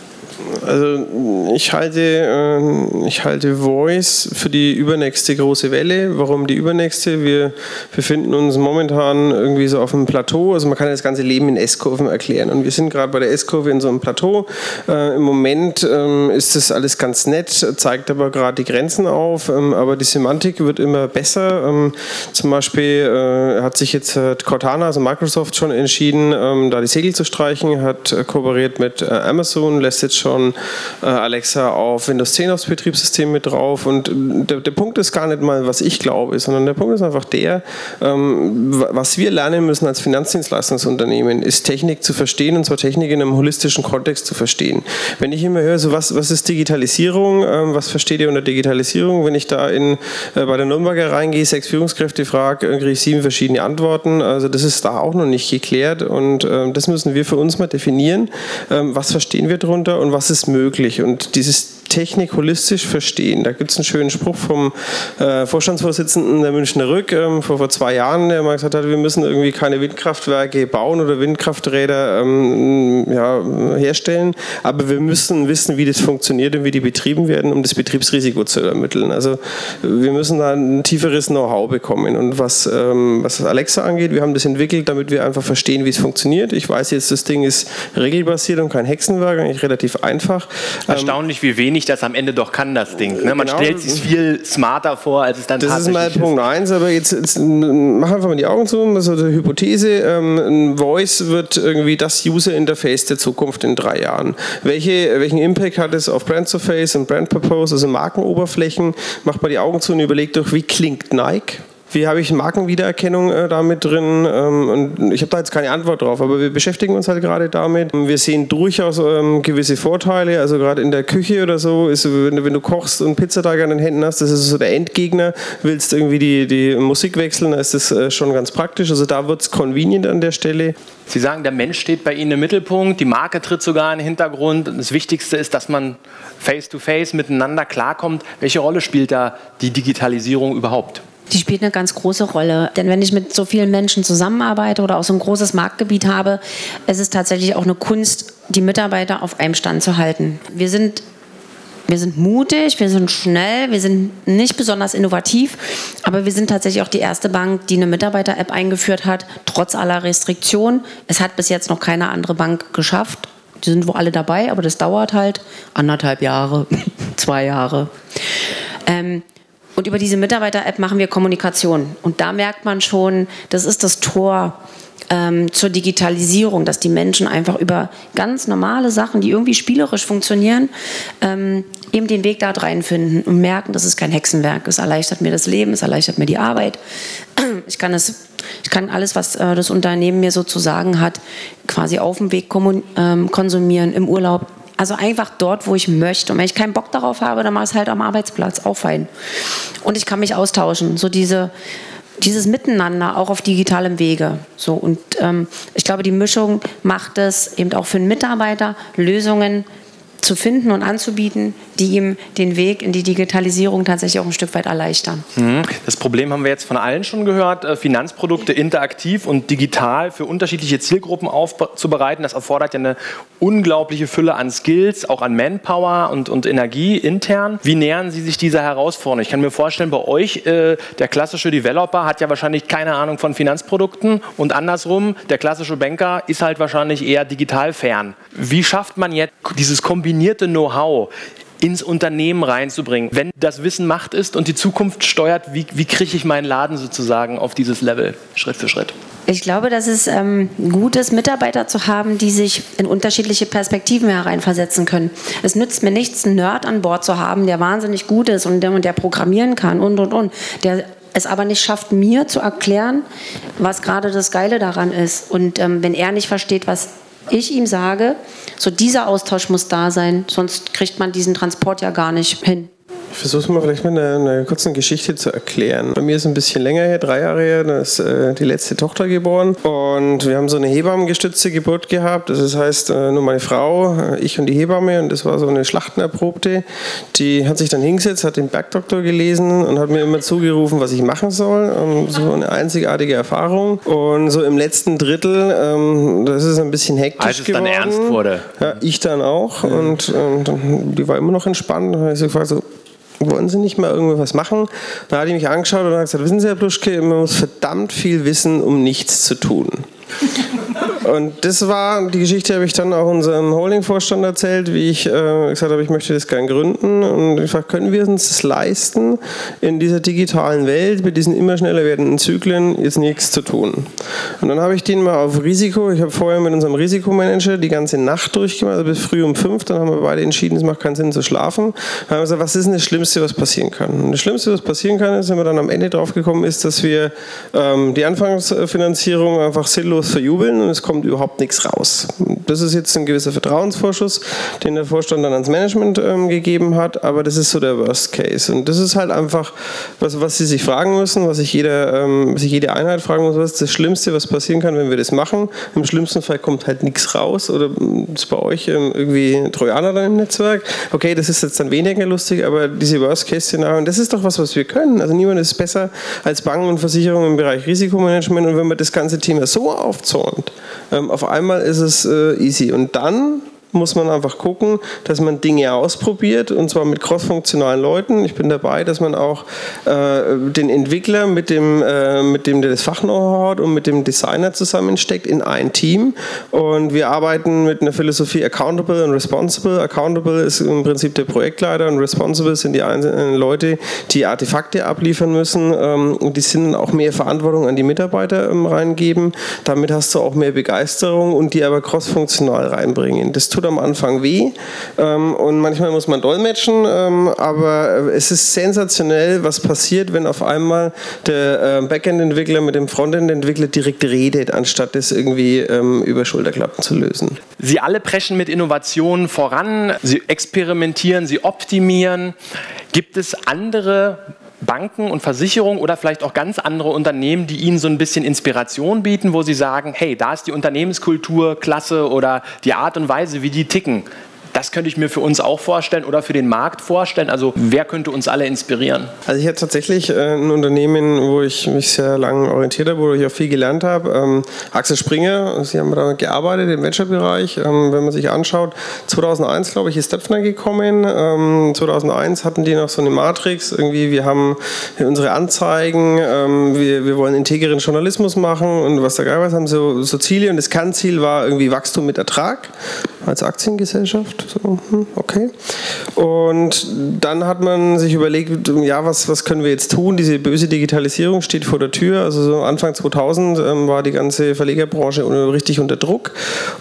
Also ich halte, äh, ich halte Voice für die übernächste große Welle. Warum die übernächste? Wir befinden uns momentan irgendwie so auf einem Plateau. Also man kann das ganze Leben in S-Kurven erklären. Und wir sind gerade bei der S-Kurve in so einem Plateau. Äh, Im Moment ähm, ist das alles ganz nett, zeigt aber gerade die Grenzen auf. Ähm, aber die Semantik wird immer besser. Ähm, zum Beispiel äh, hat sich jetzt Cortana, also Microsoft, schon entschieden, ähm, da die Segel zu streichen, hat äh, kooperiert mit Amazon, lässt jetzt schon äh, Alexa auf Windows 10 aufs Betriebssystem mit drauf. Und äh, der, der, Punkt ist gar nicht mal, was ich glaube, sondern der Punkt ist einfach der, ähm, was wir lernen müssen als Finanzdienstleistungsunternehmen, ist Technik zu verstehen und zwar Technik in einem holistischen Kontext zu verstehen. Wenn ich immer höre, so was, was ist Digitalisierung, ähm, was versteht ihr unter Digitalisierung, wenn ich da in, äh, bei der Nürnberger reingehe, sechs Führungskräfte frage, äh, kriege ich sieben verschiedene Antworten. Also das ist da auch noch nicht geklärt und ähm, das müssen wir für uns mal definieren. Ähm, was verstehen wir darunter und was ist möglich. Und dieses Technik holistisch verstehen. Da gibt es einen schönen Spruch vom äh, Vorstandsvorsitzenden der Münchner Rück ähm, vor, vor zwei Jahren, der mal gesagt hat, wir müssen irgendwie keine Windkraftwerke bauen oder Windkrafträder ähm, ja, herstellen, aber wir müssen wissen, wie das funktioniert und wie die betrieben werden, um das Betriebsrisiko zu ermitteln. Also wir müssen da ein tieferes Know-how bekommen. Und was, ähm, was Alexa angeht, wir haben das entwickelt, damit wir einfach verstehen, wie es funktioniert. Ich weiß jetzt, das Ding ist regelbasiert und kein Hexenwerk, eigentlich relativ einfach. Erstaunlich, wie wenig ich das am Ende doch kann, das Ding. Ne? Man genau. stellt sich viel smarter vor, als es dann das tatsächlich ist. Das ist mal Punkt 1, aber jetzt, jetzt mach einfach mal die Augen zu. Das ist eine Hypothese. Ähm, Voice wird irgendwie das User Interface der Zukunft in drei Jahren. Welche, welchen Impact hat es auf Brand Surface und Brand Purpose, also Markenoberflächen? Macht mal die Augen zu und überlegt doch, wie klingt Nike? Wie habe ich Markenwiedererkennung äh, damit drin? Ähm, und ich habe da jetzt keine Antwort drauf, aber wir beschäftigen uns halt gerade damit. Wir sehen durchaus ähm, gewisse Vorteile, also gerade in der Küche oder so, ist, wenn, du, wenn du kochst und Pizzateig an den Händen hast, das ist so der Endgegner, willst irgendwie die, die Musik wechseln, dann ist das äh, schon ganz praktisch. Also da wird es convenient an der Stelle. Sie sagen, der Mensch steht bei Ihnen im Mittelpunkt, die Marke tritt sogar in den Hintergrund. Das Wichtigste ist, dass man face-to-face -face miteinander klarkommt. Welche Rolle spielt da die Digitalisierung überhaupt? Die spielt eine ganz große Rolle. Denn wenn ich mit so vielen Menschen zusammenarbeite oder auch so ein großes Marktgebiet habe, es ist tatsächlich auch eine Kunst, die Mitarbeiter auf einem Stand zu halten. Wir sind wir sind mutig, wir sind schnell, wir sind nicht besonders innovativ, aber wir sind tatsächlich auch die erste Bank, die eine Mitarbeiter-App eingeführt hat, trotz aller Restriktionen. Es hat bis jetzt noch keine andere Bank geschafft. Die sind wohl alle dabei, aber das dauert halt anderthalb Jahre, zwei Jahre. Ähm, und über diese Mitarbeiter-App machen wir Kommunikation. Und da merkt man schon, das ist das Tor ähm, zur Digitalisierung, dass die Menschen einfach über ganz normale Sachen, die irgendwie spielerisch funktionieren, ähm, eben den Weg da reinfinden und merken, das ist kein Hexenwerk. Es erleichtert mir das Leben, es erleichtert mir die Arbeit. Ich kann, es, ich kann alles, was äh, das Unternehmen mir sozusagen hat, quasi auf dem Weg ähm, konsumieren, im Urlaub. Also einfach dort, wo ich möchte. Und wenn ich keinen Bock darauf habe, dann mache ich es halt am Arbeitsplatz, auch fein. Und ich kann mich austauschen. So diese, dieses Miteinander auch auf digitalem Wege. So, und ähm, ich glaube, die Mischung macht es eben auch für einen Mitarbeiter, Lösungen zu finden und anzubieten, die ihm den Weg in die Digitalisierung tatsächlich auch ein Stück weit erleichtern. Mhm. Das Problem haben wir jetzt von allen schon gehört. Äh, Finanzprodukte interaktiv und digital für unterschiedliche Zielgruppen aufzubereiten, das erfordert ja eine unglaubliche Fülle an Skills, auch an Manpower und, und Energie intern. Wie nähern Sie sich dieser Herausforderung? Ich kann mir vorstellen, bei euch, äh, der klassische Developer hat ja wahrscheinlich keine Ahnung von Finanzprodukten und andersrum, der klassische Banker ist halt wahrscheinlich eher digital fern. Wie schafft man jetzt dieses kombinierte Know-how ins Unternehmen reinzubringen. Wenn das Wissen Macht ist und die Zukunft steuert, wie, wie kriege ich meinen Laden sozusagen auf dieses Level Schritt für Schritt? Ich glaube, dass es ähm, gut ist, Mitarbeiter zu haben, die sich in unterschiedliche Perspektiven hereinversetzen können. Es nützt mir nichts, einen Nerd an Bord zu haben, der wahnsinnig gut ist und der, und der programmieren kann und und und. Der es aber nicht schafft, mir zu erklären, was gerade das Geile daran ist. Und ähm, wenn er nicht versteht, was ich ihm sage, so dieser Austausch muss da sein, sonst kriegt man diesen Transport ja gar nicht hin. Ich versuche es mal vielleicht mit einer, einer, kurzen Geschichte zu erklären. Bei mir ist es ein bisschen länger her, drei Jahre her, da ist äh, die letzte Tochter geboren und wir haben so eine hebammengestützte Geburt gehabt. Das heißt, äh, nur meine Frau, äh, ich und die Hebamme und das war so eine Schlachtenerprobte. Die hat sich dann hingesetzt, hat den Bergdoktor gelesen und hat mir immer zugerufen, was ich machen soll. Und so eine einzigartige Erfahrung. Und so im letzten Drittel, ähm, das ist ein bisschen hektisch Als es geworden. dann ernst wurde. Ja, ich dann auch mhm. und, und die war immer noch entspannt. Da habe ich so gefragt, so, wollen Sie nicht mal irgendwas machen? Da hat ich mich angeschaut und hat gesagt, wissen Sie, Herr Bluschke, man muss verdammt viel wissen, um nichts zu tun. Und das war, die Geschichte habe ich dann auch unserem Holding-Vorstand erzählt, wie ich äh, gesagt habe, ich möchte das gerne gründen. Und ich frage, können wir uns das leisten, in dieser digitalen Welt, mit diesen immer schneller werdenden Zyklen, jetzt nichts zu tun? Und dann habe ich den mal auf Risiko, ich habe vorher mit unserem Risikomanager die ganze Nacht durchgemacht, also bis früh um fünf, dann haben wir beide entschieden, es macht keinen Sinn zu schlafen. Dann haben wir gesagt, was ist denn das Schlimmste, was passieren kann? Und das Schlimmste, was passieren kann, ist, wenn wir dann am Ende drauf gekommen ist, dass wir ähm, die Anfangsfinanzierung einfach sinnlos verjubeln und es kommt kommt überhaupt nichts raus. Das ist jetzt ein gewisser Vertrauensvorschuss, den der Vorstand dann ans Management ähm, gegeben hat, aber das ist so der Worst Case. Und das ist halt einfach, was, was Sie sich fragen müssen, was sich, jeder, ähm, sich jede Einheit fragen muss, was ist das Schlimmste, was passieren kann, wenn wir das machen. Im schlimmsten Fall kommt halt nichts raus oder ist bei euch ähm, irgendwie Trojaner dann im Netzwerk. Okay, das ist jetzt dann weniger lustig, aber diese Worst-Case-Szenarien, das ist doch was, was wir können. Also niemand ist besser als Banken und Versicherungen im Bereich Risikomanagement und wenn man das ganze Thema so aufzäumt, ähm, auf einmal ist es äh, easy. Und dann muss man einfach gucken, dass man Dinge ausprobiert und zwar mit crossfunktionalen Leuten. Ich bin dabei, dass man auch äh, den Entwickler mit dem, äh, mit dem, der das Fachknow hat und mit dem Designer zusammensteckt in ein Team. Und wir arbeiten mit einer Philosophie Accountable und Responsible. Accountable ist im Prinzip der Projektleiter und Responsible sind die einzelnen Leute, die Artefakte abliefern müssen. Ähm, und die sind auch mehr Verantwortung an die Mitarbeiter ähm, reingeben. Damit hast du auch mehr Begeisterung und die aber crossfunktional reinbringen. Das tut tut am Anfang weh ähm, und manchmal muss man dolmetschen, ähm, aber es ist sensationell, was passiert, wenn auf einmal der äh, Backend-Entwickler mit dem Frontend-Entwickler direkt redet, anstatt das irgendwie ähm, über Schulterklappen zu lösen. Sie alle preschen mit Innovationen voran, Sie experimentieren, Sie optimieren. Gibt es andere Banken und Versicherungen oder vielleicht auch ganz andere Unternehmen, die Ihnen so ein bisschen Inspiration bieten, wo Sie sagen, hey, da ist die Unternehmenskultur klasse oder die Art und Weise, wie die ticken. Das könnte ich mir für uns auch vorstellen oder für den Markt vorstellen. Also wer könnte uns alle inspirieren? Also ich hatte tatsächlich äh, ein Unternehmen, wo ich mich sehr lange orientiert habe, wo ich auch viel gelernt habe. Ähm, Axel Springer, Sie haben da gearbeitet im Venture-Bereich. Ähm, wenn man sich anschaut, 2001 glaube ich ist Döpfner gekommen. Ähm, 2001 hatten die noch so eine Matrix. Irgendwie wir haben unsere Anzeigen, ähm, wir, wir wollen integren Journalismus machen und was da geil was haben so, so Ziele und das Kernziel war irgendwie Wachstum mit Ertrag als Aktiengesellschaft. So, hm, okay. Und dann hat man sich überlegt, ja, was, was können wir jetzt tun? Diese böse Digitalisierung steht vor der Tür. Also so Anfang 2000 ähm, war die ganze Verlegerbranche richtig unter Druck.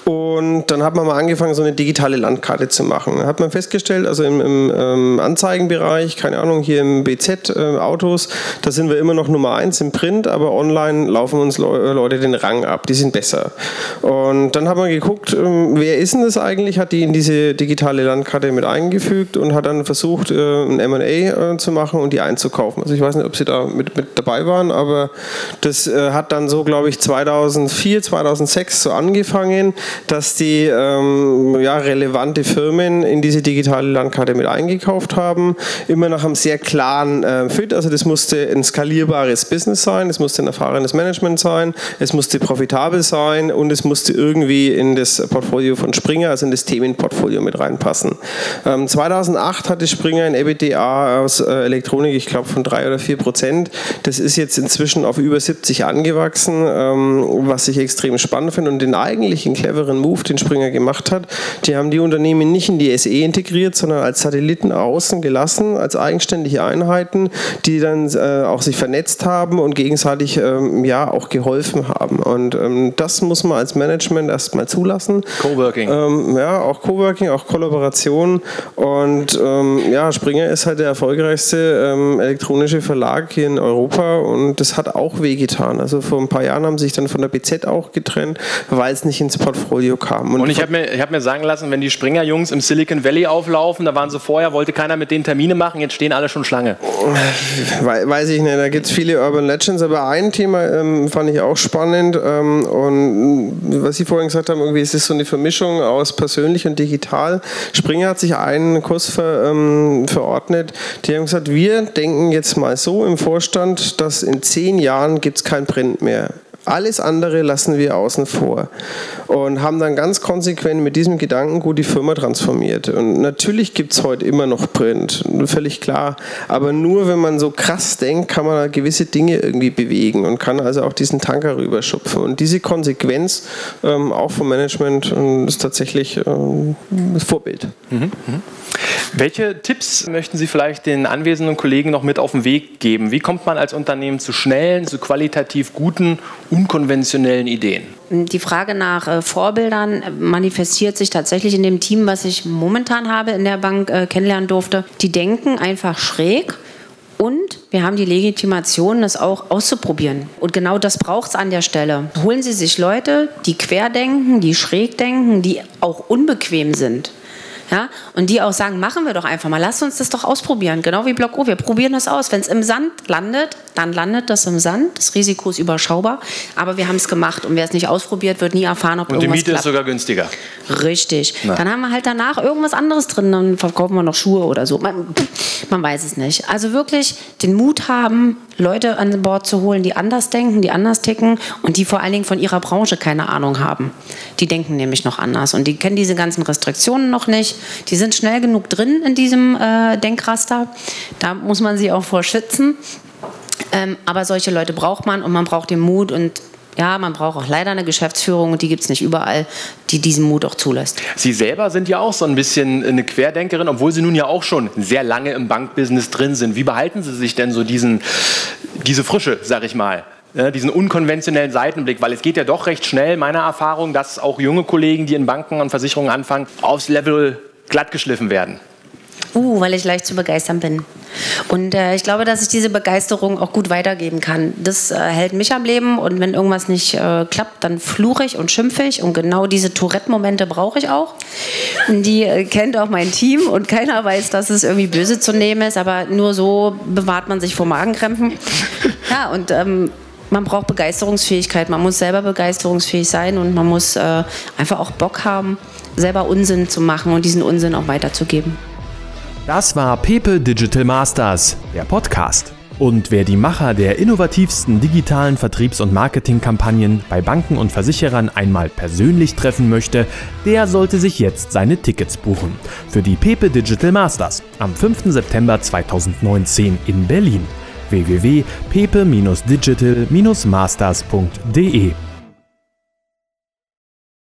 Und dann hat man mal angefangen, so eine digitale Landkarte zu machen. Da hat man festgestellt, also im, im ähm, Anzeigenbereich, keine Ahnung, hier im BZ äh, Autos, da sind wir immer noch Nummer eins im Print, aber online laufen uns Leute den Rang ab. Die sind besser. Und dann hat man geguckt, ähm, wer ist denn das eigentlich? Hat die in diese digitale Landkarte mit eingefügt und hat dann versucht, äh, ein MA äh, zu machen und die einzukaufen. Also ich weiß nicht, ob sie da mit, mit dabei waren, aber das äh, hat dann so, glaube ich, 2004, 2006 so angefangen, dass die ähm, ja, relevante Firmen in diese digitale Landkarte mit eingekauft haben. Immer nach einem sehr klaren äh, Fit. Also das musste ein skalierbares Business sein, es musste ein erfahrenes Management sein, es musste profitabel sein und es musste irgendwie in das Portfolio von Springer, also in das Themenportfolio mit reinpassen. Ähm, 2008 hatte Springer ein EBITDA aus äh, Elektronik, ich glaube von drei oder vier Prozent. Das ist jetzt inzwischen auf über 70 angewachsen, ähm, was ich extrem spannend finde und den eigentlichen cleveren Move, den Springer gemacht hat, die haben die Unternehmen nicht in die SE integriert, sondern als Satelliten außen gelassen, als eigenständige Einheiten, die dann äh, auch sich vernetzt haben und gegenseitig ähm, ja auch geholfen haben. Und ähm, das muss man als Management erstmal zulassen. Coworking. Ähm, ja, auch Coworking, auch Kollaboration. Und ähm, ja, Springer ist halt der erfolgreichste ähm, elektronische Verlag hier in Europa und das hat auch wehgetan. Also vor ein paar Jahren haben sie sich dann von der BZ auch getrennt, weil es nicht ins Portfolio kam. Und, und ich habe mir, hab mir sagen lassen, wenn die Springer-Jungs im Silicon Valley auflaufen, da waren sie vorher, wollte keiner mit denen Termine machen, jetzt stehen alle schon Schlange. Weiß ich nicht, da gibt es viele Urban Legends, aber ein Thema ähm, fand ich auch spannend ähm, und was Sie vorhin gesagt haben, irgendwie ist es so eine Vermischung aus persönlich und digital. Springer hat sich einen Kurs ver, ähm, verordnet, die haben gesagt, wir denken jetzt mal so im Vorstand, dass in zehn Jahren gibt es kein Print mehr. Alles andere lassen wir außen vor und haben dann ganz konsequent mit diesem Gedankengut die Firma transformiert. Und natürlich gibt es heute immer noch Print, völlig klar. Aber nur wenn man so krass denkt, kann man gewisse Dinge irgendwie bewegen und kann also auch diesen Tanker rüberschupfen. Und diese Konsequenz ähm, auch vom Management ähm, ist tatsächlich ähm, das Vorbild. Mhm, mh. Welche Tipps möchten Sie vielleicht den anwesenden Kollegen noch mit auf den Weg geben? Wie kommt man als Unternehmen zu schnellen, zu qualitativ guten, unkonventionellen Ideen? Die Frage nach äh, Vorbildern manifestiert sich tatsächlich in dem Team, was ich momentan habe in der Bank äh, kennenlernen durfte. Die denken einfach schräg. Und wir haben die Legitimation, das auch auszuprobieren. Und genau das braucht es an der Stelle. Holen Sie sich Leute, die querdenken, die schräg denken, die auch unbequem sind. Ja? Und die auch sagen, machen wir doch einfach mal, lass uns das doch ausprobieren. Genau wie Block O, wir probieren das aus. Wenn es im Sand landet, dann landet das im Sand. Das Risiko ist überschaubar, aber wir haben es gemacht. Und wer es nicht ausprobiert, wird nie erfahren, ob Und irgendwas die Miete klappt. ist sogar günstiger. Richtig. Na. Dann haben wir halt danach irgendwas anderes drin, dann verkaufen wir noch Schuhe oder so. Man, man weiß es nicht. Also wirklich den Mut haben, Leute an Bord zu holen, die anders denken, die anders ticken und die vor allen Dingen von ihrer Branche keine Ahnung haben. Die denken nämlich noch anders und die kennen diese ganzen Restriktionen noch nicht. Die sind schnell genug drin in diesem äh, Denkraster. Da muss man sie auch vor schützen. Ähm, aber solche Leute braucht man und man braucht den Mut und ja, man braucht auch leider eine Geschäftsführung und die gibt es nicht überall, die diesen Mut auch zulässt. Sie selber sind ja auch so ein bisschen eine Querdenkerin, obwohl Sie nun ja auch schon sehr lange im Bankbusiness drin sind. Wie behalten Sie sich denn so diesen, diese Frische, sag ich mal? äh, diesen unkonventionellen Seitenblick, weil es geht ja doch recht schnell, meiner Erfahrung, dass auch junge Kollegen, die in Banken und Versicherungen anfangen, aufs Level glatt geschliffen werden. Uh, weil ich leicht zu begeistern bin. Und äh, ich glaube, dass ich diese Begeisterung auch gut weitergeben kann. Das äh, hält mich am Leben und wenn irgendwas nicht äh, klappt, dann fluche ich und schimpfe ich und genau diese Tourette-Momente brauche ich auch. Und die äh, kennt auch mein Team und keiner weiß, dass es irgendwie böse zu nehmen ist, aber nur so bewahrt man sich vor Magenkrämpfen. Ja, und ähm, man braucht Begeisterungsfähigkeit. Man muss selber begeisterungsfähig sein und man muss äh, einfach auch Bock haben, selber Unsinn zu machen und diesen Unsinn auch weiterzugeben. Das war Pepe Digital Masters, der Podcast. Und wer die Macher der innovativsten digitalen Vertriebs- und Marketingkampagnen bei Banken und Versicherern einmal persönlich treffen möchte, der sollte sich jetzt seine Tickets buchen. Für die Pepe Digital Masters am 5. September 2019 in Berlin. www.pepe-digital-masters.de